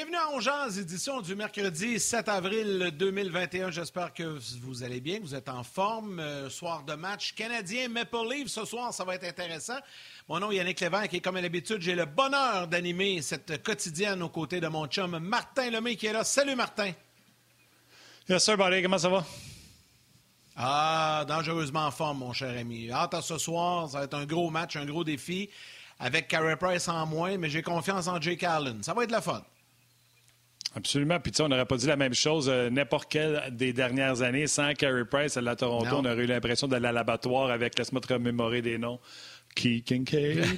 Bienvenue à Ongeance, édition du mercredi 7 avril 2021. J'espère que vous allez bien, que vous êtes en forme. Euh, soir de match canadien Maple Leaf ce soir, ça va être intéressant. Mon nom est Yannick Lévesque et comme à l'habitude, j'ai le bonheur d'animer cette quotidienne aux côtés de mon chum Martin Lemay qui est là. Salut Martin. Yes sir, buddy. Comment ça va? Ah, dangereusement en forme, mon cher ami. Hâte à ce soir, ça va être un gros match, un gros défi avec Carey Price en moins, mais j'ai confiance en Jake Allen. Ça va être la fun. Absolument. Puis, tu sais, on n'aurait pas dit la même chose euh, n'importe quelle des dernières années. Sans Carey Price à la Toronto, on aurait eu l'impression d'aller à l'abattoir avec, laisse-moi te remémorer des noms, Key Kincaid.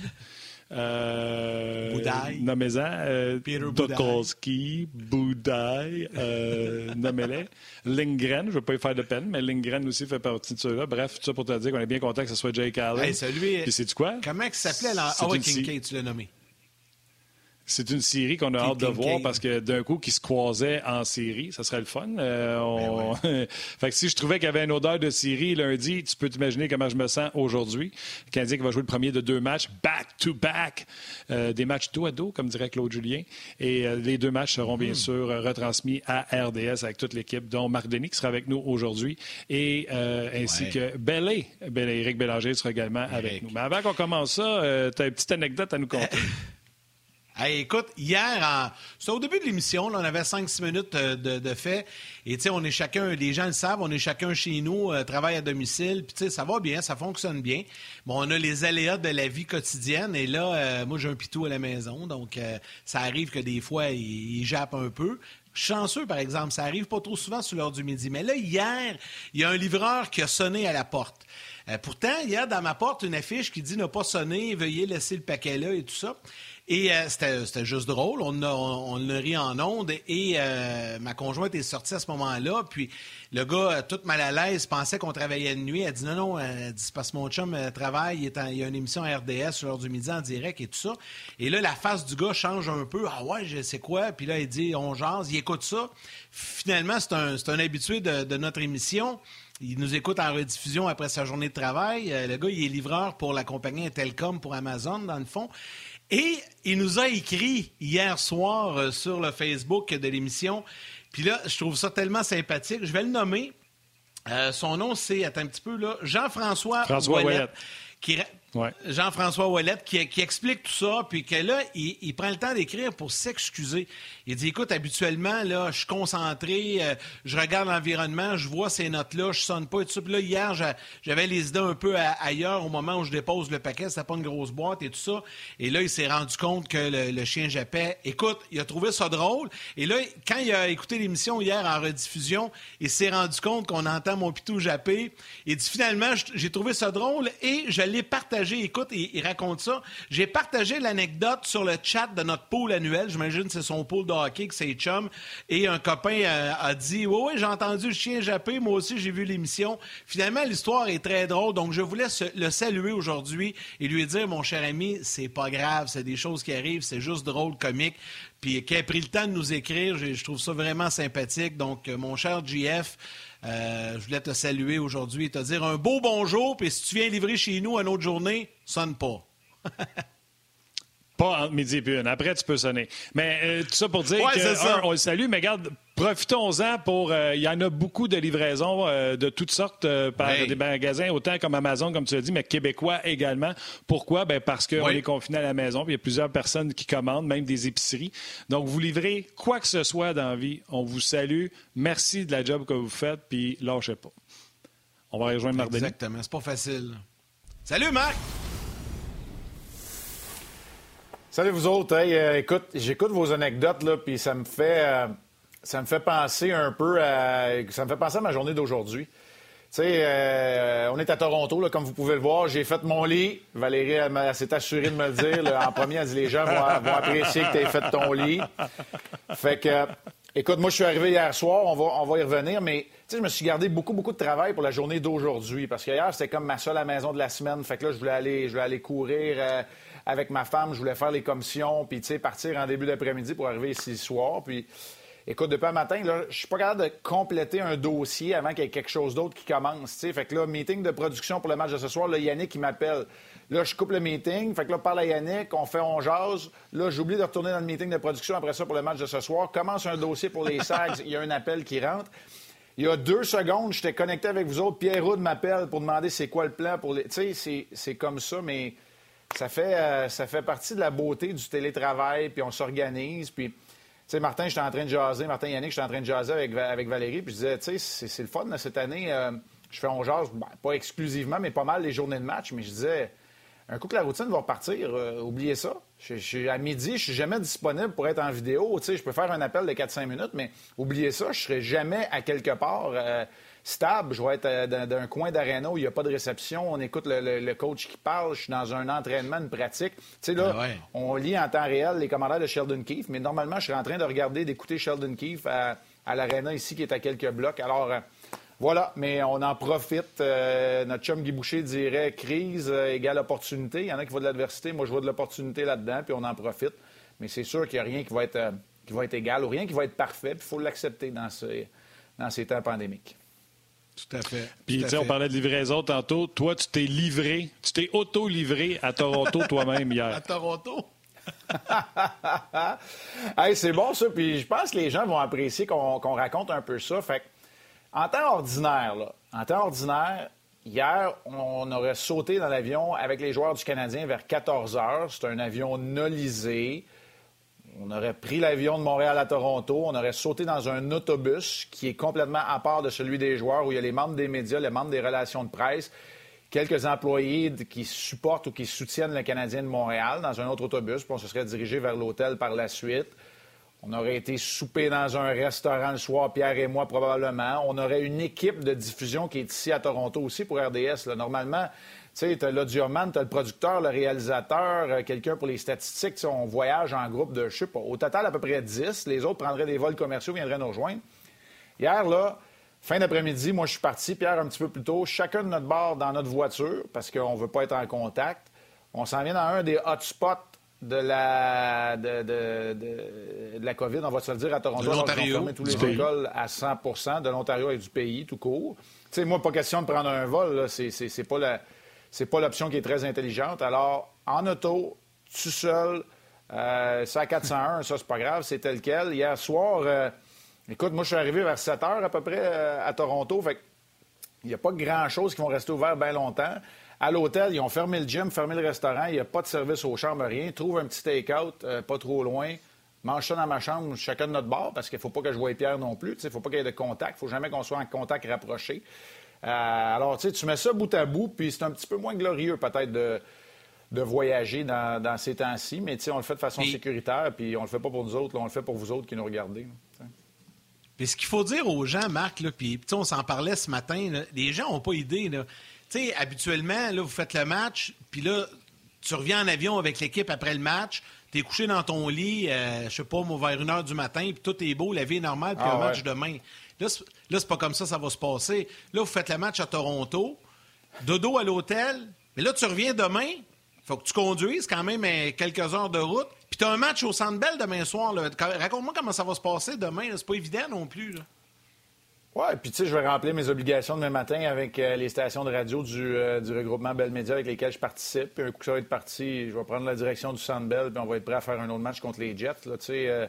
Euh, Boudaille. Nommez-en. Euh, Boudaille. Boudaille. Euh, Nommez-les. Lindgren, je ne veux pas y faire de peine, mais Lindgren aussi fait partie de ceux-là. Bref, tout ça pour te dire qu'on est bien content que ce soit Jake Allen. Hey, celui... Puis c'est quoi? Comment il s'appelait? Ah ouais, Kincaid, tu l'as nommé? C'est une série qu'on a hâte de voir parce que d'un coup, qui se croisait en série, ça serait le fun. Euh, ben fait que si je trouvais qu'il y avait une odeur de série lundi, tu peux t'imaginer comment je me sens aujourd'hui. Le Canadien qui va jouer le premier de deux matchs back-to-back, euh, des matchs dos à dos, comme dirait Claude Julien. Et euh, les deux matchs seront bien hmm. sûr retransmis à RDS avec toute l'équipe, dont Marc Denis qui sera avec nous aujourd'hui et ainsi que Bellé, Éric Bélanger sera également avec nous. Mais avant qu'on commence ça, tu as une petite anecdote à nous conter. écoute, hier, c'était au début de l'émission, on avait 5-6 minutes euh, de, fait. Et tu sais, on est chacun, les gens le savent, on est chacun chez nous, euh, travaille à domicile. Puis tu sais, ça va bien, ça fonctionne bien. Bon, on a les aléas de la vie quotidienne. Et là, euh, moi, j'ai un pitou à la maison. Donc, ça arrive que des fois, il, il jappe un peu. Chanceux, par exemple, ça arrive pas trop souvent sur l'heure du midi. Mais là, hier, il y a un livreur qui a sonné à la porte. Pourtant, il y a dans ma porte une affiche qui dit ne pas sonner, veuillez laisser le paquet là et tout ça. Et euh, c'était juste drôle. On, a, on, rit en ondes. Et euh, ma conjointe est sortie à ce moment-là. Puis le gars, euh, tout mal à l'aise, pensait qu'on travaillait de nuit. Elle dit non, non, elle parce que mon chum travaille. Il, y a une émission RDS l'heure du midi en direct et tout ça. Et là, la face du gars change un peu. Ah ouais, je sais quoi. Puis là, il dit on jase. Il écoute ça. Finalement, c'est un, habitué de notre émission. Il nous écoute en rediffusion après sa journée de travail. Le gars, il est livreur pour la compagnie Intelcom pour Amazon, dans le fond. Et il nous a écrit hier soir euh, sur le Facebook de l'émission. Puis là, je trouve ça tellement sympathique. Je vais le nommer. Euh, son nom, c'est, attends un petit peu, là, Jean-François Ouellet, qui, Jean-François Ouellet qui, explique tout ça, puis que là, il, prend le temps d'écrire pour s'excuser. Il dit, écoute, habituellement, là, je suis concentré, euh, je regarde l'environnement, je vois ces notes-là, je sonne pas et tout ça. Puis là, hier, j'avais les idées un peu ailleurs au moment où je dépose le paquet, c'était pas une grosse boîte et tout ça. Et là, il s'est rendu compte que le, chien jappait. Écoute, il a trouvé ça drôle. Et là, quand il a écouté l'émission hier en rediffusion, il s'est rendu compte qu'on entend mon pitou japper. Il dit, finalement, j'ai trouvé ça drôle et je l'ai partagé écoute, il, raconte ça. J'ai partagé l'anecdote sur le chat de notre pool annuel. J'imagine que c'est son pool de hockey, que c'est chum. Et un copain euh, a dit Oui, oui, j'ai entendu le chien japper. Moi aussi, j'ai vu l'émission. Finalement, l'histoire est très drôle. Donc, je voulais le saluer aujourd'hui et lui dire Mon cher ami, c'est pas grave. C'est des choses qui arrivent. C'est juste drôle, comique puis qui a pris le temps de nous écrire. Je, trouve ça vraiment sympathique. Donc, euh, mon cher GF, euh, je voulais te saluer aujourd'hui et te dire un beau bonjour. Puis si tu viens livrer chez nous une autre journée, sonne pas. Pas entre midi et une. Après, tu peux sonner. Mais euh, tout ça pour dire qu'on le salue, mais regarde, profitons-en pour. Euh, il y en a beaucoup de livraisons euh, de toutes sortes par des magasins, autant comme Amazon, comme tu l'as dit, mais québécois également. Pourquoi? Ben parce qu'on est confiné à la maison, il y a plusieurs personnes qui commandent, même des épiceries. Donc, vous livrez quoi que ce soit dans la vie. On vous salue. Merci de la job que vous faites, puis lâchez pas. On va rejoindre Marc Exactement. C'est pas facile. Salut, Marc! Salut vous autres. Euh, écoute, j'écoute vos anecdotes là, puis ça me fait euh, ça me fait penser un peu à ça me fait penser à ma journée d'aujourd'hui. Tu sais, euh, on est à Toronto, là, comme vous pouvez le voir. J'ai fait mon lit. Valérie, elle, s'est assurée de me le dire. en premier, elle dit les gens vont, apprécier que tu aies fait ton lit. Fait que, écoute, moi, je suis arrivé hier soir. On va, on va y revenir. Mais, je me suis gardé beaucoup, beaucoup de travail pour la journée d'aujourd'hui. Parce qu'hier, c'était comme ma seule à maison de la semaine. Fait que là, je voulais aller, je voulais aller courir avec ma femme, je voulais faire les commissions, puis partir en début d'après-midi pour arriver ici soir. Puis Écoute, depuis un matin, je je suis pas capable de compléter un dossier avant qu'il y ait quelque chose d'autre qui commence. sais. Fait que là, meeting de production pour le match de ce soir, là, Yannick, il m'appelle. Là, je coupe le meeting. Fait que là, parle à Yannick, on fait on jase. Là, j'oublie de retourner dans le meeting de production après ça pour le match de ce soir. Commence un dossier pour les Sags. il y a un appel qui rentre. Il y a deux secondes, j'étais connecté avec vous autres. Pierre Roud m'appelle pour demander c'est quoi le plan pour les. Tu sais, c'est comme ça, mais ça fait, euh, ça fait partie de la beauté du télétravail, puis on s'organise. Puis, tu sais, Martin, j'étais en train de jaser. Martin Yannick, j'étais en train de jaser avec, avec Valérie. Puis je disais, tu sais, c'est le fun, cette année. Euh, je fais on jase, ben, pas exclusivement, mais pas mal les journées de match. Mais je disais, un coup que la routine va repartir, euh, oubliez ça. Je, à midi, je suis jamais disponible pour être en vidéo. Tu sais, je peux faire un appel de 4-5 minutes, mais oubliez ça, je serai jamais à quelque part stable. Je vais être euh, dans, un coin d'aréna où il n'y a pas de réception. On écoute le, coach qui parle. Je suis dans un entraînement, une pratique. Tu sais, là, ben on lit en temps réel les commentaires de Sheldon Keefe, mais normalement, je serais en train de regarder, d'écouter Sheldon Keefe à, à l'aréna ici qui est à quelques blocs. Alors, voilà, mais on en profite. Euh, notre chum Guy Boucher dirait crise euh, égale opportunité. Il y en a qui voient de l'adversité. Moi, je vois de l'opportunité là-dedans, puis on en profite. Mais c'est sûr qu'il n'y a rien qui va, être, euh, qui va être égal ou rien qui va être parfait. Puis il faut l'accepter dans, dans ces temps pandémiques. Tout à fait. Puis, tu sais, on parlait de livraison tantôt. Toi, tu t'es livré, tu t'es auto-livré à Toronto toi-même hier. À Toronto? hey, c'est bon, ça. Puis je pense que les gens vont apprécier qu'on raconte un peu ça. Fait en temps ordinaire, là, en temps ordinaire, hier, on aurait sauté dans l'avion avec les joueurs du Canadien vers 14 heures. C'est un avion nolisé. On aurait pris l'avion de Montréal à Toronto. On aurait sauté dans un autobus qui est complètement à part de celui des joueurs, où il y a les membres des médias, les membres des relations de presse, quelques employés qui supportent ou qui soutiennent le Canadien de Montréal dans un autre autobus. Puis on se serait dirigé vers l'hôtel par la suite. On aurait été souper dans un restaurant le soir, Pierre et moi, probablement. On aurait une équipe de diffusion qui est ici à Toronto aussi pour RDS. Normalement, sais, tu as l'audioman, tu as le producteur, le réalisateur, euh, quelqu'un pour les statistiques. On voyage en groupe de, je sais pas, au total à peu près 10. Les autres prendraient des vols commerciaux, viendraient nous rejoindre. Hier, là, fin d'après-midi, moi, je suis parti, Pierre, un petit peu plus tôt, chacun de notre bord dans notre voiture, parce qu'on ne veut pas être en contact. On s'en vient dans un des hotspots de la, de, de, de, la COVID, on va se le dire, à Toronto. De l'Ontario. tous les écoles à 100 de l'Ontario et du pays, tout court. Tu sais, moi, pas question de prendre un vol, c'est, c'est, pas la, c'est pas l'option qui est très intelligente. Alors, en auto, tout seul, euh, c'est à 401, ça, c'est pas grave, c'est tel quel. Hier soir, euh, écoute, moi, je suis arrivé vers 7 heures à peu près euh, à Toronto, fait il n'y a pas grand-chose qui vont rester ouverts bien longtemps. À l'hôtel, ils ont fermé le gym, fermé le restaurant. Il n'y a pas de service aux chambres, rien. Trouve un petit take-out, euh, pas trop loin. Mange ça dans ma chambre, chacun de notre bar, parce qu'il ne faut pas que je voie Pierre non plus. Il ne faut pas qu'il y ait de contact. Il ne faut jamais qu'on soit en contact rapproché. Euh, alors, tu mets ça bout à bout, puis c'est un petit peu moins glorieux, peut-être, de, de voyager dans, ces temps-ci. Mais on le fait de façon sécuritaire, puis on le fait pas pour nous autres. on le fait pour vous autres qui nous regardez. Puis ce qu'il faut dire aux gens, Marc, puis on s'en parlait ce matin, les gens n'ont pas idée. Là. Tu sais, habituellement, là, vous faites le match, puis là, tu reviens en avion avec l'équipe après le match, tu es couché dans ton lit, euh, je sais pas, vers une heure du matin, puis tout est beau, la vie est normale, puis ah match demain. Là, c'est pas comme ça ça va se passer. Là, vous faites le match à Toronto, dodo à l'hôtel, mais là, tu reviens demain, faut que tu conduises quand même euh, quelques heures de route, puis tu as un match au Centre Bell demain soir. Raconte-moi comment ça va se passer demain. C'est pas évident non plus. Là. Oui, puis tu sais, je vais remplir mes obligations demain matin avec euh, les stations de radio du, euh, regroupement Bell Media avec lesquelles je participe. Puis un coup ça va être parti, je vais prendre la direction du Sandbell, puis on va être prêt à faire un autre match contre les Jets. Là, euh,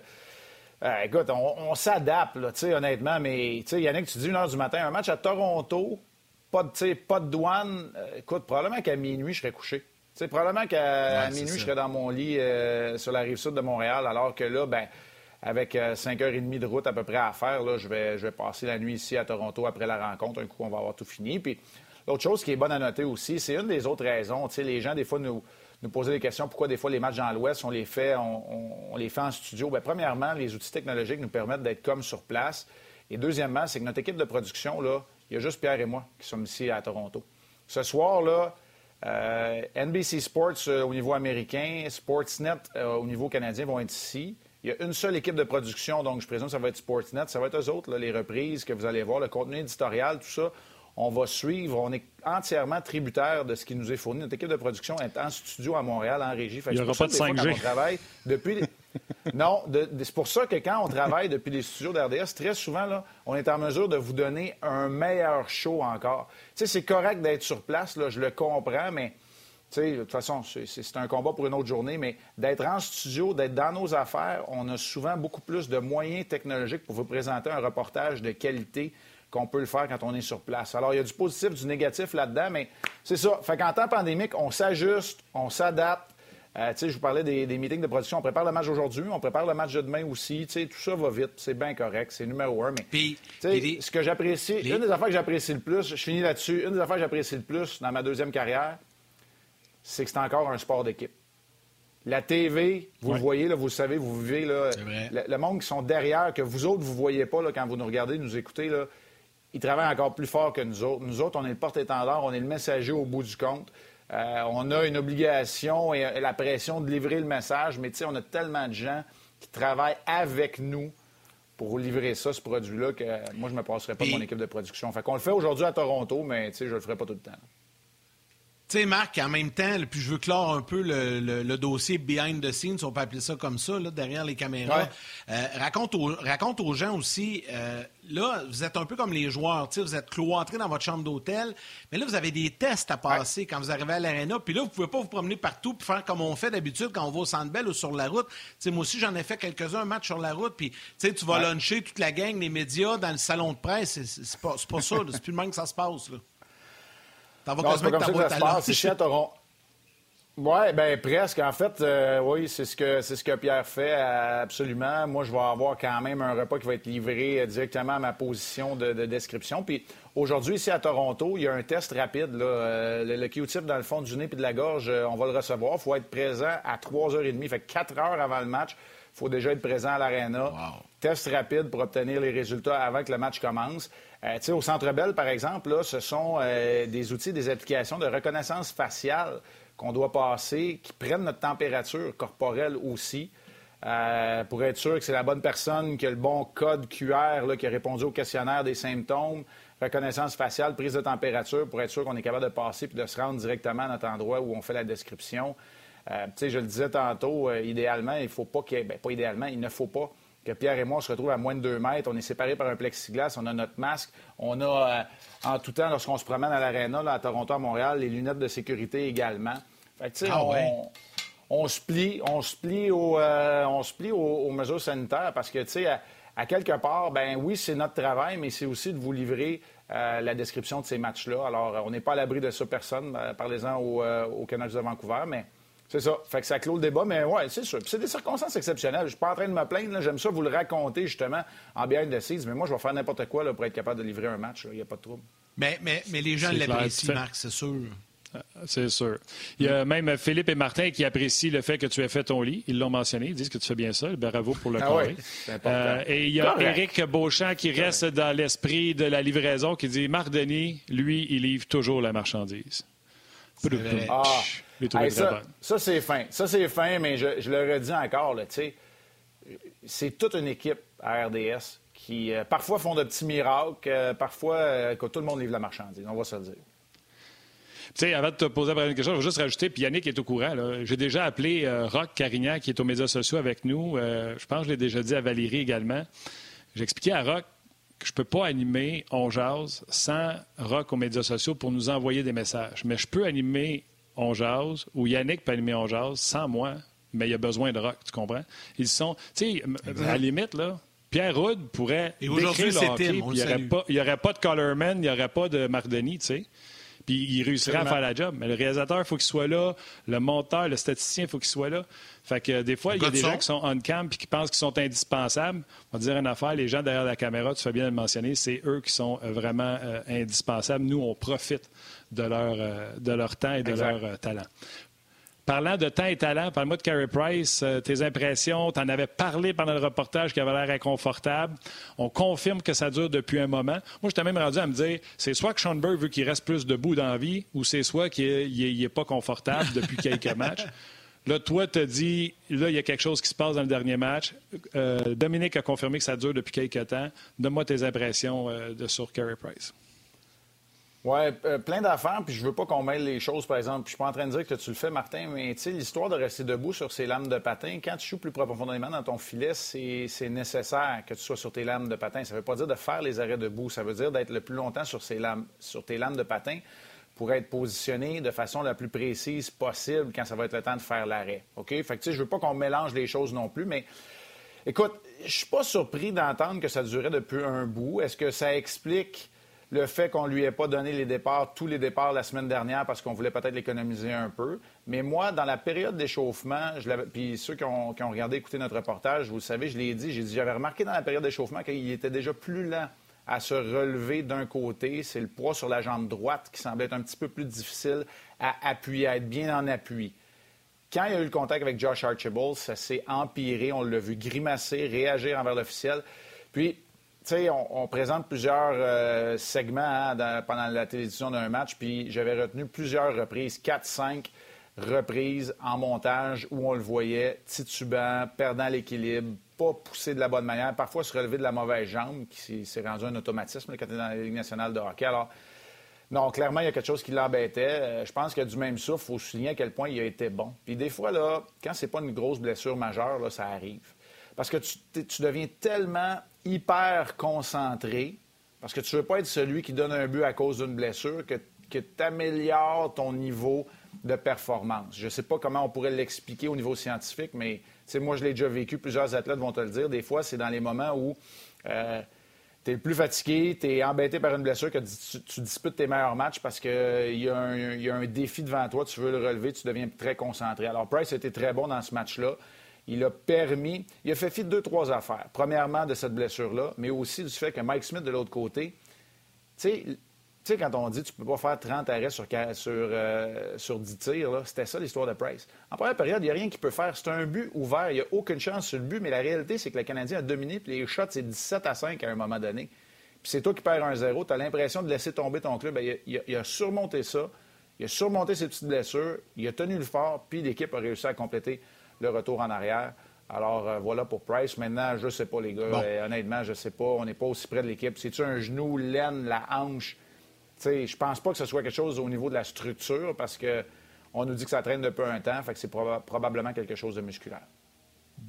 écoute, on, s'adapte, là, honnêtement, mais tu sais, Yannick, tu dis une heure du matin, un match à Toronto, pas de, pas de douane. écoute, probablement qu'à minuit, je serais couché. sais, probablement qu'à minuit, je serais dans mon lit sur la rive sud de Montréal, alors que là, ben avec 5h30 euh, de route à peu près à faire, là, je, vais, je vais passer la nuit ici à Toronto après la rencontre. Un coup, on va avoir tout fini. Puis l'autre chose qui est bonne à noter aussi, c'est une des autres raisons. Tu sais, les gens, des fois, nous, nous posaient des questions pourquoi des fois les matchs dans l'Ouest, on les fait, on, les fait en studio. Bien, premièrement, les outils technologiques nous permettent d'être comme sur place. Et deuxièmement, c'est que notre équipe de production, là, il y a juste Pierre et moi qui sommes ici à Toronto. Ce soir, là, euh, NBC Sports euh, au niveau américain, Sportsnet au niveau canadien vont être ici. Il y a une seule équipe de production, donc je présume que ça va être Sportsnet. Ça va être eux autres, les reprises que vous allez voir, le contenu éditorial, tout ça. On va suivre. On est entièrement tributaire de ce qui nous est fourni. Notre équipe de production est en studio à Montréal, en régie. il n'y aura pas de 5G. travaille depuis... non, c'est pour ça que quand on travaille depuis les studios d'RDS, très souvent, là, on est en mesure de vous donner un meilleur show encore. Tu sais, c'est correct d'être sur place, là, je le comprends, mais de toute façon, c'est un combat pour une autre journée, mais d'être en studio, d'être dans nos affaires, on a souvent beaucoup plus de moyens technologiques pour vous présenter un reportage de qualité qu'on peut le faire quand on est sur place. Alors, il y a du positif, du négatif là-dedans, mais c'est ça. Fait qu'en temps pandémique, on s'ajuste, on s'adapte. Euh, je vous parlais des, meetings de production. On prépare le match aujourd'hui, on prépare le match de demain aussi. tout ça va vite, c'est bien correct, c'est numéro un. Mais ce que j'apprécie, une des affaires que j'apprécie le plus, je finis là-dessus, une des affaires que j'apprécie le plus dans ma deuxième carrière, c'est que c'est encore un sport d'équipe. La TV, vous le voyez, là, vous le savez, vous vivez. Là, le, monde qui sont derrière, que vous autres, vous ne voyez pas là, quand vous nous regardez, nous écoutez, là, ils travaillent encore plus fort que nous autres. Nous autres, on est le porte-étendard, on est le messager au bout du compte. Euh, on a une obligation et, la pression de livrer le message, mais on a tellement de gens qui travaillent avec nous pour livrer ça, ce produit-là, que moi, je ne me passerai pas de mon équipe de production. Fait qu'on le fait aujourd'hui à Toronto, mais je ne le ferai pas tout le temps. Tu sais, Marc, en même temps, puis je veux clore un peu le, dossier behind the scenes, on peut appeler ça comme ça, là, derrière les caméras. Euh, raconte, aux, raconte aux gens aussi, euh, là, vous êtes un peu comme les joueurs, tu sais, vous êtes cloîtrés dans votre chambre d'hôtel, mais là, vous avez des tests à passer quand vous arrivez à l'aréna, puis là, vous pouvez pas vous promener partout puis faire comme on fait d'habitude quand on va au Centre ou sur la route. Tu sais, moi aussi, j'en ai fait quelques-uns, un match sur la route, puis tu sais, tu vas luncher toute la gang, les médias, dans le salon de presse, c'est pas, pas ça, c'est plus le même que ça se passe, là. T'en vas quasiment que, Toronto. Oui, bien presque. En fait, euh, oui, c'est ce que c'est ce que Pierre fait absolument. Moi, je vais avoir quand même un repas qui va être livré euh, directement à ma position de, description. Puis aujourd'hui, ici à Toronto, il y a un test rapide. Là. Euh, le, Q-tip dans le fond du nez et de la gorge, on va le recevoir. Il faut être présent à 3h30. Fait 4 heures avant le match. Il faut déjà être présent à l'aréna. Test rapide pour obtenir les résultats avant que le match commence. Euh, au Centre Bell, par exemple, là, ce sont euh, des outils, des applications de reconnaissance faciale qu'on doit passer, qui prennent notre température corporelle aussi, euh, pour être sûr que c'est la bonne personne, qui a le bon code QR, là, qui a répondu au questionnaire des symptômes, reconnaissance faciale, prise de température, pour être sûr qu'on est capable de passer puis de se rendre directement à notre endroit où on fait la description. Je le disais tantôt, idéalement, il ne faut pas qu'il ait... Bien, pas idéalement, il ne faut pas que Pierre et moi, on se retrouve à moins de deux mètres. On est séparés par un plexiglas, on a notre masque. On a, euh, en tout temps, lorsqu'on se promène à l'aréna, à Toronto, à Montréal, les lunettes de sécurité également. Fait que, ah on, on, se plie, on se plie, euh, on se plie aux, mesures sanitaires parce que, tu sais, à, quelque part, ben oui, c'est notre travail, mais c'est aussi de vous livrer euh, la description de ces matchs-là. Alors, on n'est pas à l'abri de ça, personne. Parlez-en au, au Canucks de Vancouver, mais c'est ça. Fait que ça clôt le débat, mais ouais, c'est sûr. c'est des circonstances exceptionnelles. Je suis pas en train de me plaindre. J'aime ça vous le raconter justement en behind the scenes, mais moi, je vais faire n'importe quoi là, pour être capable de livrer un match. Il n'y a pas de trouble. Mais, mais, mais les gens l'apprécient, Marc, c'est sûr. Euh, c'est sûr. Il y a même Philippe et Martin qui apprécient le fait que tu aies fait ton lit. Ils l'ont mentionné. Ils disent que tu fais bien ça. Bravo pour le ah euh, et il y a Éric Beauchamp qui reste dans l'esprit de la livraison qui dit Marc Denis, lui, il livre toujours la marchandise. Ah, ça, c'est fin. Ça, c'est fin, mais je, le redis encore, c'est toute une équipe à RDS qui, euh, parfois, font de petits miracles, euh, parfois, euh, que tout le monde livre la marchandise, on va se le dire. Tu sais, avant de te poser la question, je vais juste rajouter, puis Yannick est au courant. J'ai déjà appelé Rock Carignan, qui est aux médias sociaux avec nous. je pense que je l'ai déjà dit à Valérie également. J'ai expliqué à Rock je ne peux pas animer On Jazz sans Rock aux médias sociaux pour nous envoyer des messages. Mais je peux animer On Jazz ou Yannick peut animer On Jazz sans moi, mais il y a besoin de Rock, tu comprends? Ils sont, tu sais, à la limite, là, Pierre Rudd pourrait Et Tim, il n'y aurait, pas de Colorman, il n'y aurait pas de Mardoni, tu sais. Puis il réussirait à faire la job. Mais le réalisateur, il faut qu'il soit là. Le monteur, le statisticien, il faut qu'il soit là. Fait que des fois, il y a des gens qui sont on-cam et qui pensent qu'ils sont indispensables. On va dire une affaire, les gens derrière la caméra, tu fais bien de le mentionner, c'est eux qui sont euh, vraiment euh, indispensables. Nous, on profite de leur, euh, de leur temps et de leur talent. Parlant de temps et talent, parle-moi de Carey Price, tes impressions. Tu en avais parlé pendant le reportage qui avait l'air inconfortable. On confirme que ça dure depuis un moment. Moi, j'étais même rendu à me dire, c'est soit que Schoenberg veut qu'il reste plus debout dans la vie ou c'est soit qu'il n'est pas confortable depuis quelques matchs. Là, toi, tu as dit, là, il y a quelque chose qui se passe dans le dernier match. Euh, Dominique a confirmé que ça dure depuis quelques temps. Donne-moi tes impressions euh, de, sur Carey Price. Oui, euh, plein d'affaires, puis je veux pas qu'on mêle les choses, par exemple. je suis pas en train de dire que tu le fais, Martin, mais tu sais, l'histoire de rester debout sur ses lames de patin, quand tu joues plus profondément dans ton filet, c'est nécessaire que tu sois sur tes lames de patin. Ça veut pas dire de faire les arrêts debout, ça veut dire d'être le plus longtemps sur, ses lames, sur tes lames de patin pour être positionné de façon la plus précise possible quand ça va être le temps de faire l'arrêt. OK? Fait que tu sais, je veux pas qu'on mélange les choses non plus, mais écoute, je suis pas surpris d'entendre que ça durait depuis un bout. Est-ce que ça explique le fait qu'on lui ait pas donné les départs, tous les départs la semaine dernière parce qu'on voulait peut-être l'économiser un peu. Mais moi, dans la période d'échauffement, puis ceux qui ont, regardé, écouté notre reportage, vous le savez, je l'ai dit, j'ai dit, j'avais remarqué dans la période d'échauffement qu'il était déjà plus lent à se relever d'un côté. C'est le poids sur la jambe droite qui semblait être un petit peu plus difficile à appuyer, à être bien en appui. Quand il y a eu le contact avec Josh Archibald, ça s'est empiré. On l'a vu grimacer, réagir envers l'officiel. Puis, on, présente plusieurs euh, segments hein, pendant la télévision d'un match, puis j'avais retenu plusieurs reprises, 4-5 reprises en montage où on le voyait titubant, perdant l'équilibre, pas poussé de la bonne manière, parfois se relever de la mauvaise jambe, qui s'est rendu un automatisme quand il est dans la Ligue nationale de hockey. Alors, non, clairement, il y a quelque chose qui l'embêtait. Euh, je pense que du même souffle, il faut souligner à quel point il a été bon. Puis des fois, là, quand c'est pas une grosse blessure majeure, là, ça arrive. Parce que tu deviens tellement hyper concentré, parce que tu ne veux pas être celui qui donne un but à cause d'une blessure, que, tu améliores ton niveau de performance. Je ne sais pas comment on pourrait l'expliquer au niveau scientifique, mais moi, je l'ai déjà vécu, plusieurs athlètes vont te le dire. Des fois, c'est dans les moments où euh, tu es le plus fatigué, tu es embêté par une blessure, que tu, disputes tes meilleurs matchs parce qu'il y, a un défi devant toi, tu veux le relever, tu deviens très concentré. Alors, Price a été très bon dans ce match-là il a permis, il a fait fi de deux, trois affaires. Premièrement, de cette blessure-là, mais aussi du fait que Mike Smith, de l'autre côté, tu sais, quand on dit tu peux pas faire 30 arrêts sur, sur, euh, sur 10 tirs, c'était ça l'histoire de Price. En première période, il n'y a rien qui peut faire. C'est un but ouvert. Il n'y a aucune chance sur le but, mais la réalité, c'est que le Canadien a dominé, puis les shots, c'est 17 à 5 à un moment donné. Puis c'est toi qui perds un zéro, tu as l'impression de laisser tomber ton club. Ben, il, a, surmonté ça. Il a surmonté ses petites blessures. Il a tenu le fort, puis l'équipe a réussi à compléter le retour en arrière. Alors euh, voilà pour Price. Maintenant, je ne sais pas, les gars. Euh, honnêtement, je ne sais pas. On n'est pas aussi près de l'équipe. C'est-tu un genou, l'aine, la hanche? Je je pense pas que ce soit quelque chose au niveau de la structure parce qu'on nous dit que ça traîne depuis un temps. Fait que c'est probablement quelque chose de musculaire.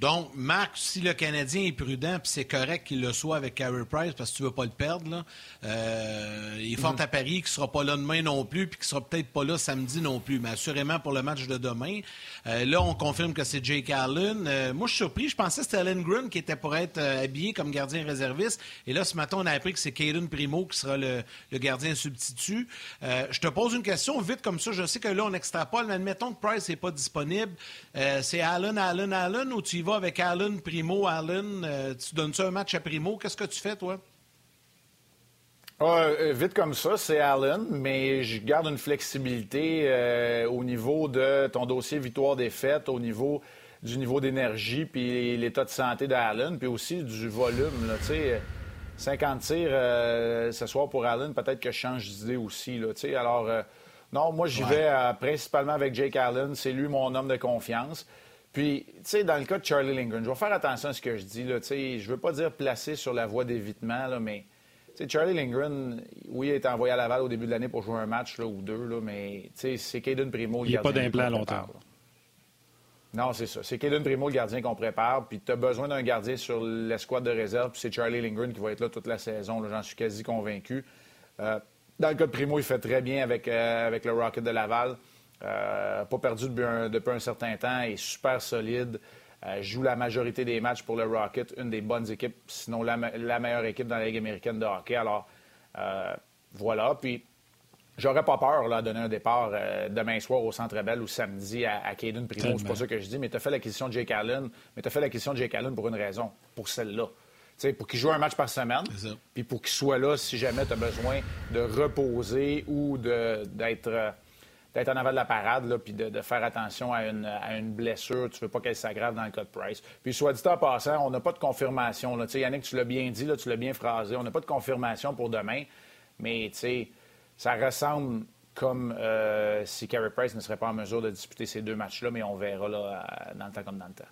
Donc, Marc, si le Canadien est prudent, puis c'est correct qu'il le soit avec Carey Price, parce que tu ne veux pas le perdre, là, euh, il est fort mhm. à Paris qu'il ne sera pas là demain non plus, puis qu'il ne sera peut-être pas là samedi non plus, mais assurément pour le match de demain. Euh, là, on confirme que c'est Jake Allen. Euh, moi, je suis surpris. Je pensais que c'était Allen Grun qui était pour être habillé comme gardien réserviste. Et là, ce matin, on a appris que c'est Caden Primo qui sera le, gardien substitut. je te pose une question vite comme ça. Je sais que là, on extrapole, mais admettons que Price n'est pas disponible. c'est Allen, Allen, Allen, ou tu y vas avec Allen, Primo, Allen? tu donnes ça un match à Primo? Qu'est-ce que tu fais, toi? Ah, euh, vite comme ça, c'est Allen, mais je garde une flexibilité euh, au niveau de ton dossier victoire-défaite, au niveau du niveau d'énergie, puis l'état de santé d'Allen, puis aussi du volume. Là, 50 tirs euh, ce soir pour Allen, peut-être que je change d'idée aussi. Là, alors, non, moi, j'y vais principalement avec Jake Allen. C'est lui mon homme de confiance. Puis, tu sais, dans le cas de Charlie Lindgren, je vais faire attention à ce que je dis. Là, je veux pas dire placer sur la voie d'évitement, mais sais, Charlie Lindgren, oui, il a été envoyé à Laval au début de l'année pour jouer un match là, ou deux, là, mais c'est Caden Primo. Il n'y a pas d'implant longtemps. Non, c'est ça. C'est Caden Primo, le gardien qu'on prépare. Puis tu as besoin d'un gardien sur l'escouade de réserve. Puis c'est Charlie Lindgren qui va être là toute la saison. J'en suis quasi convaincu. Euh, dans le cas de Primo, il fait très bien avec, euh, avec le Rocket de Laval. Euh, pas perdu depuis un, depuis un, certain temps. Est super solide. Euh, joue la majorité des matchs pour le Rocket, une des bonnes équipes, sinon la, meilleure équipe dans la Ligue américaine de hockey. Alors, euh, voilà. Puis, j'aurais pas peur là, de donner un départ demain soir au Centre Bell ou samedi à, à Caden Primo. C'est pas ça que je dis, mais tu as fait l'acquisition de Jake Allen. Mais tu as fait l'acquisition de Jake Allen pour une raison, pour celle-là. pour qu'il joue un match par semaine, puis pour qu'il soit là si jamais tu as besoin de reposer ou d'être d'être en avant de la parade, là, puis de, faire attention à une, à une blessure. Tu veux pas qu'elle s'aggrave dans le cas de Price. Puis, soit dit en passant, on n'a pas de confirmation. Là. Yannick, tu l'as bien dit, là, tu l'as bien phrasé. On n'a pas de confirmation pour demain, mais ça ressemble comme euh, si Carey Price ne serait pas en mesure de disputer ces deux matchs-là, mais on verra là, dans le temps comme dans le temps.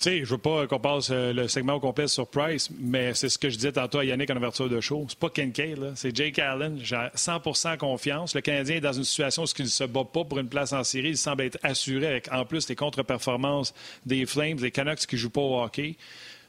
Tu sais, je veux pas qu'on passe euh, le segment au complet sur Price, mais c'est ce que je disais tantôt à Yannick en ouverture de show. C'est pas Ken là. c'est Jake Allen. J'ai 100% confiance. Le Canadien est dans une situation où il ne se bat pas pour une place en série. Il semble être assuré avec, en plus, les contre-performances des Flames, des Canucks qui jouent pas au hockey.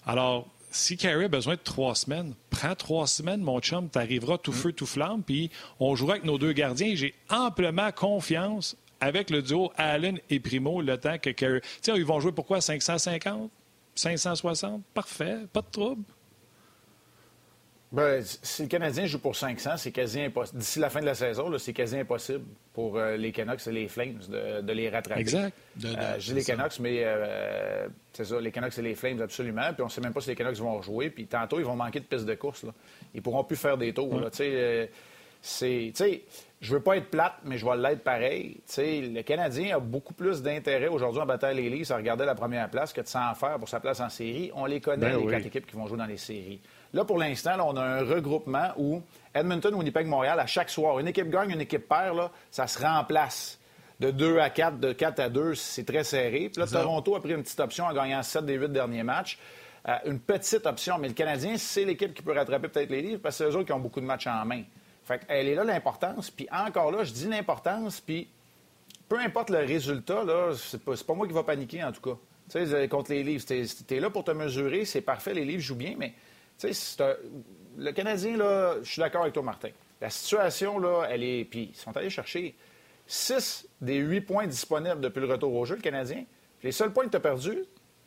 Alors, si Carey a besoin de trois semaines, prends trois semaines, mon chum, t'arriveras tout feu, tout flamme, puis on jouera avec nos deux gardiens. J'ai amplement confiance avec le duo Allen et Primo le temps que Carey. Tiens, ils vont jouer pourquoi 550 560 Parfait, pas de trouble? Ben, si le Canadien joue pour 500, c'est quasi impossible. D'ici la fin de la saison, c'est quasi impossible pour euh, les Canucks et les Flames de, les rattraper. Exact. Euh, dis les Canucks, mais euh, c'est ça, les Canucks et les Flames, absolument. Puis on ne sait même pas si les Canucks vont rejouer. Puis tantôt, ils vont manquer de pistes de course. Là. Ils pourront plus faire des tours. Tu sais, je veux pas être plate, mais je vais l'être pareil. le Canadien a beaucoup plus d'intérêt aujourd'hui en battant les Leafs à regarder la première place que de s'en faire pour sa place en série. On les connaît, ben les quatre équipes qui vont jouer dans les séries. Là, pour l'instant, on a un regroupement où Edmonton, Winnipeg, Montréal, à chaque soir, une équipe gagne, une équipe perd, là, ça se remplace. De 2 à 4, de 4 à 2, c'est très serré. Puis là, Toronto a pris une petite option en gagnant 7 des 8 derniers matchs. Euh, une petite option, mais le Canadien, c'est l'équipe qui peut rattraper peut-être les Leafs parce que c'est eux autres qui ont beaucoup de matchs en main. Fait elle est là l'importance. Puis encore là, je dis l'importance, puis peu importe le résultat, là, c'est pas, moi qui va paniquer en tout cas. Tu sais, contre les livres, tu es, là pour te mesurer, c'est parfait, les livres jouent bien, mais tu sais, le Canadien, là, je suis d'accord avec toi, Martin. La situation, là, elle est. Puis ils sont allés chercher six des huit points disponibles depuis le retour au jeu, le Canadien. les seuls points que tu as perdus,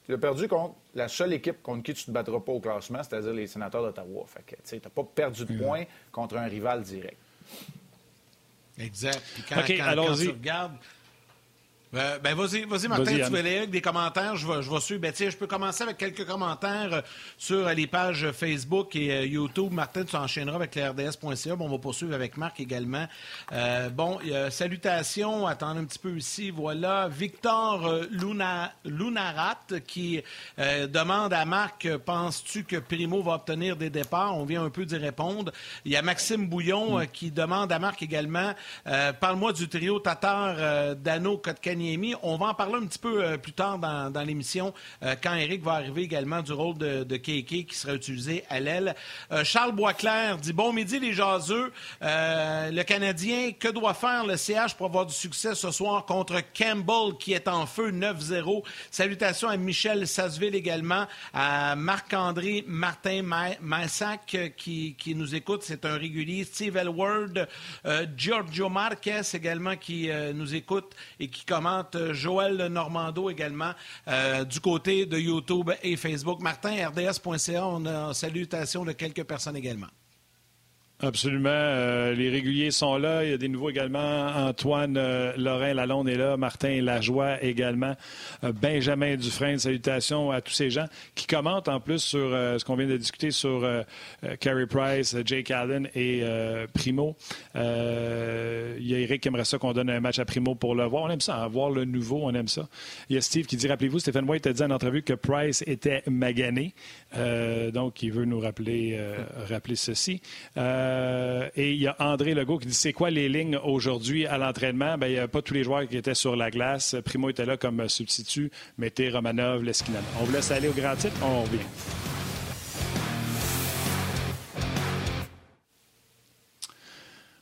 tu as perdu contre la seule équipe contre qui tu ne te battras pas au classement, c'est-à-dire les sénateurs d'Ottawa. Fait que, tu n'as pas perdu de points contre un rival direct. Exact. Puis quand, tu regardes euh, ben, vas-y, vas-y, Martin, tu veux aller avec des commentaires. Je vais, je vais suivre. Ben, tiens, je peux commencer avec quelques commentaires euh, sur les pages Facebook et euh, YouTube. Martin, tu enchaîneras avec le RDS.ca. Bon, on va poursuivre avec Marc également. bon, salutations. Attendez un petit peu ici. Voilà. Victor Luna, Lunarat qui demande à Marc Penses-tu que Primo va obtenir des départs? On vient un peu d'y répondre. Il y a Maxime Bouillon mm. qui demande à Marc également Parle-moi du trio Tatar, Dano, On va en parler un petit peu euh, plus tard dans, l'émission euh, quand Eric va arriver également du rôle de, de qui sera utilisé à l'aile. Euh, Charles Boisclair dit Bon midi les jaseux. le Canadien, que doit faire le CH pour avoir du succès ce soir contre Campbell qui est en feu 9-0? Salutations à Michel Sasseville également, à Marc-André Martin Massac qui, qui, nous écoute, c'est un régulier. Steve Elward, Giorgio Marquez également qui nous écoute et qui commence Joël Normando également euh, du côté de YouTube et Facebook. Martin, RDS.ca, on a salutations de quelques personnes également. Absolument. Euh, les réguliers sont là. Il y a des nouveaux également. Antoine euh, Lorrain Lalonde est là. Martin Lajoie également. Euh, Benjamin Dufresne, salutations à tous ces gens qui commentent en plus sur ce qu'on vient de discuter sur Carey Price, Jake Allen et Primo. il y a Eric qui aimerait ça qu'on donne un match à Primo pour le voir. On aime ça, voir le nouveau, on aime ça. Il y a Steve qui dit, rappelez-vous, Stéphane White a dit en entrevue que Price était magané. donc, il veut nous rappeler, rappeler ceci. Euh, et il y a André Legault qui dit c'est quoi les lignes aujourd'hui à l'entraînement? Ben, il n'y a pas tous les joueurs qui étaient sur la glace. Primo était là comme substitut. Mettez Romanov, Leskinen. On vous laisse aller au grand titre. On revient.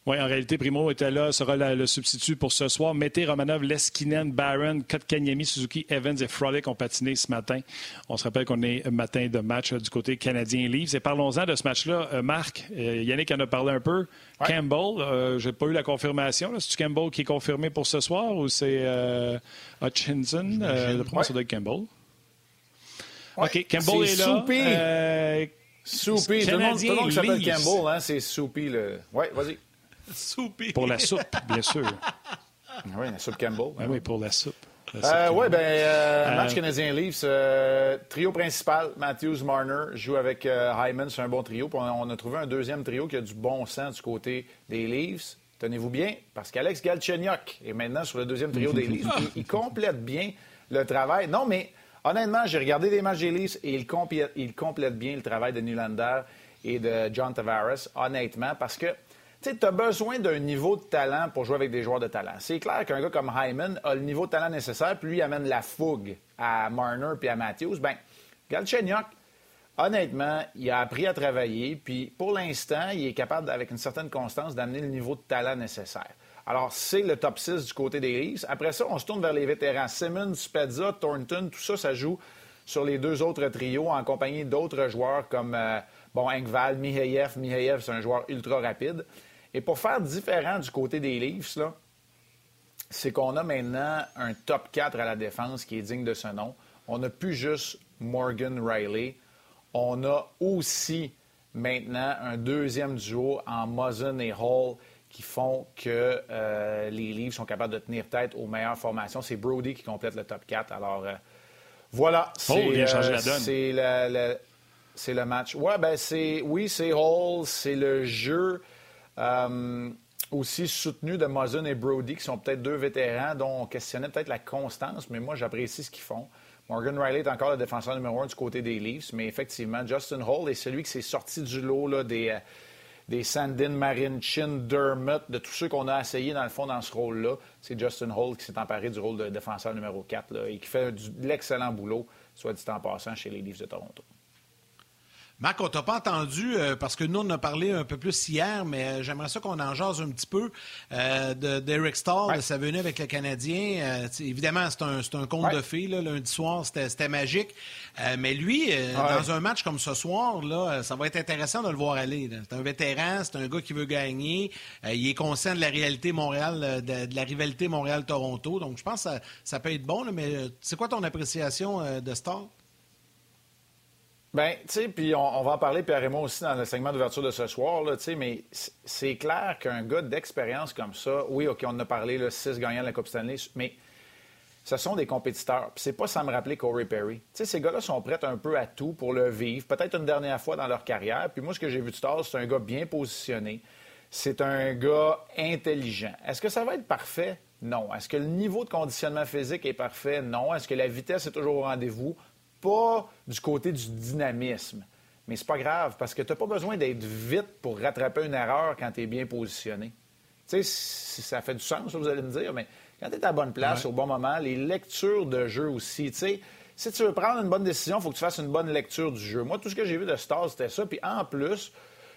Oui, en réalité, Primo était là, sera le substitut pour ce soir. Mettez Romanov, Leskinen, Barron, Kotkaniemi, Suzuki, Evans et Frolic ont patiné ce matin. On se rappelle qu'on est matin de match du côté canadien Leafs. Et parlons-en de ce match-là. Euh, Marc, euh, Yannick en a parlé un peu. Campbell, euh, je n'ai pas eu la confirmation. C'est Campbell qui est confirmé pour ce soir ou c'est Hutchinson? Le premier, ça doit être Campbell? OK, Campbell est, là. Soupy. Tout le monde, tout le s'appelle Campbell, hein? c'est Soupy. Le... Oui, vas-y. Pour la soupe, bien sûr. Oui, la soupe Campbell. Oui, pour la soupe. Euh, oui, bien, euh, match euh, canadien Leafs. trio principal, Matthews, Marner, joue avec Hyman, c'est un bon trio. on, a trouvé un deuxième trio qui a du bon sens du côté des Leafs. Tenez-vous bien, parce qu'Alex Galchenyuk est maintenant sur le deuxième trio des Leafs. Il, complète bien le travail. Non, mais honnêtement, j'ai regardé des matchs des Leafs et il complète, il complète bien le travail de Nylander et de John Tavares, honnêtement, parce que tu as besoin d'un niveau de talent pour jouer avec des joueurs de talent. C'est clair qu'un gars comme Hyman a le niveau de talent nécessaire, puis lui, amène la fougue à Marner puis à Matthews. Ben, Galchenyuk, honnêtement, il a appris à travailler, puis pour l'instant, il est capable, avec une certaine constance, d'amener le niveau de talent nécessaire. Alors, c'est le top 6 du côté des Leafs. Après ça, on se tourne vers les vétérans. Simmons, Spezza, Thornton, tout ça, ça joue sur les deux autres trios en compagnie d'autres joueurs comme, euh, bon, Engval, Mihayev. Mihayev, c'est un joueur ultra rapide. Et pour faire différent du côté des Leafs, c'est qu'on a maintenant un top 4 à la défense qui est digne de ce nom. On n'a plus juste Morgan Riley. On a aussi maintenant un deuxième duo en Muzzin et Hall qui font que euh, les Leafs sont capables de tenir tête aux meilleures formations. C'est Brody qui complète le top 4. Alors, euh, voilà. C'est, euh, C'est le, c'est le match. Ouais, ben c'est, oui, c'est Hall, c'est le jeu aussi soutenu de Muzzin et Brody, qui sont peut-être deux vétérans dont on questionnait peut-être la constance, mais moi, j'apprécie ce qu'ils font. Morgan Riley est encore le défenseur numéro un du côté des Leafs, mais effectivement, Justin Hall est celui qui s'est sorti du lot des des Sandin, Marinchin, Dermott, de tous ceux qu'on a essayé dans le fond dans ce rôle-là. C'est Justin Holt qui s'est emparé du rôle de défenseur numéro 4 et qui fait de l'excellent boulot, soit dit en passant, chez les Leafs de Toronto. Marc, on t'a pas entendu euh, parce que nous, on a parlé un peu plus hier, mais euh, j'aimerais ça qu'on en jase un petit peu euh, d'Eric Stahl, de sa venue avec le Canadien. évidemment, c'est un, un conte de fées. Là, lundi soir, c'était magique. mais lui, dans un match comme ce soir, là, ça va être intéressant de le voir aller. C'est un vétéran, c'est un gars qui veut gagner. il est conscient de la réalité Montréal, de, la rivalité Montréal-Toronto. Donc, je pense que ça, ça peut être bon. mais c'est quoi ton appréciation de Stahl? Bien, tu sais, puis on, va en parler, Pierre et moi aussi, dans le segment d'ouverture de ce soir, tu sais, mais c'est clair qu'un gars d'expérience comme ça, oui, OK, on en a parlé, le six gagnants de la Coupe Stanley, mais ce sont des compétiteurs. Puis c'est pas sans me rappeler Corey Perry. Tu sais, ces gars-là sont prêts un peu à tout pour le vivre, peut-être une dernière fois dans leur carrière. Puis moi, ce que j'ai vu de Star, c'est un gars bien positionné. C'est un gars intelligent. Est-ce que ça va être parfait? Non. Est-ce que le niveau de conditionnement physique est parfait? Non. Est-ce que la vitesse est toujours au rendez-vous? Pas du côté du dynamisme. Mais c'est pas grave, parce que tu n'as pas besoin d'être vite pour rattraper une erreur quand tu es bien positionné. Tu sais, ça fait du sens, vous allez me dire, mais quand tu es à la bonne place, au bon moment, les lectures de jeu aussi, tu sais, si tu veux prendre une bonne décision, il faut que tu fasses une bonne lecture du jeu. Moi, tout ce que j'ai vu de Star, c'était ça. Puis en plus,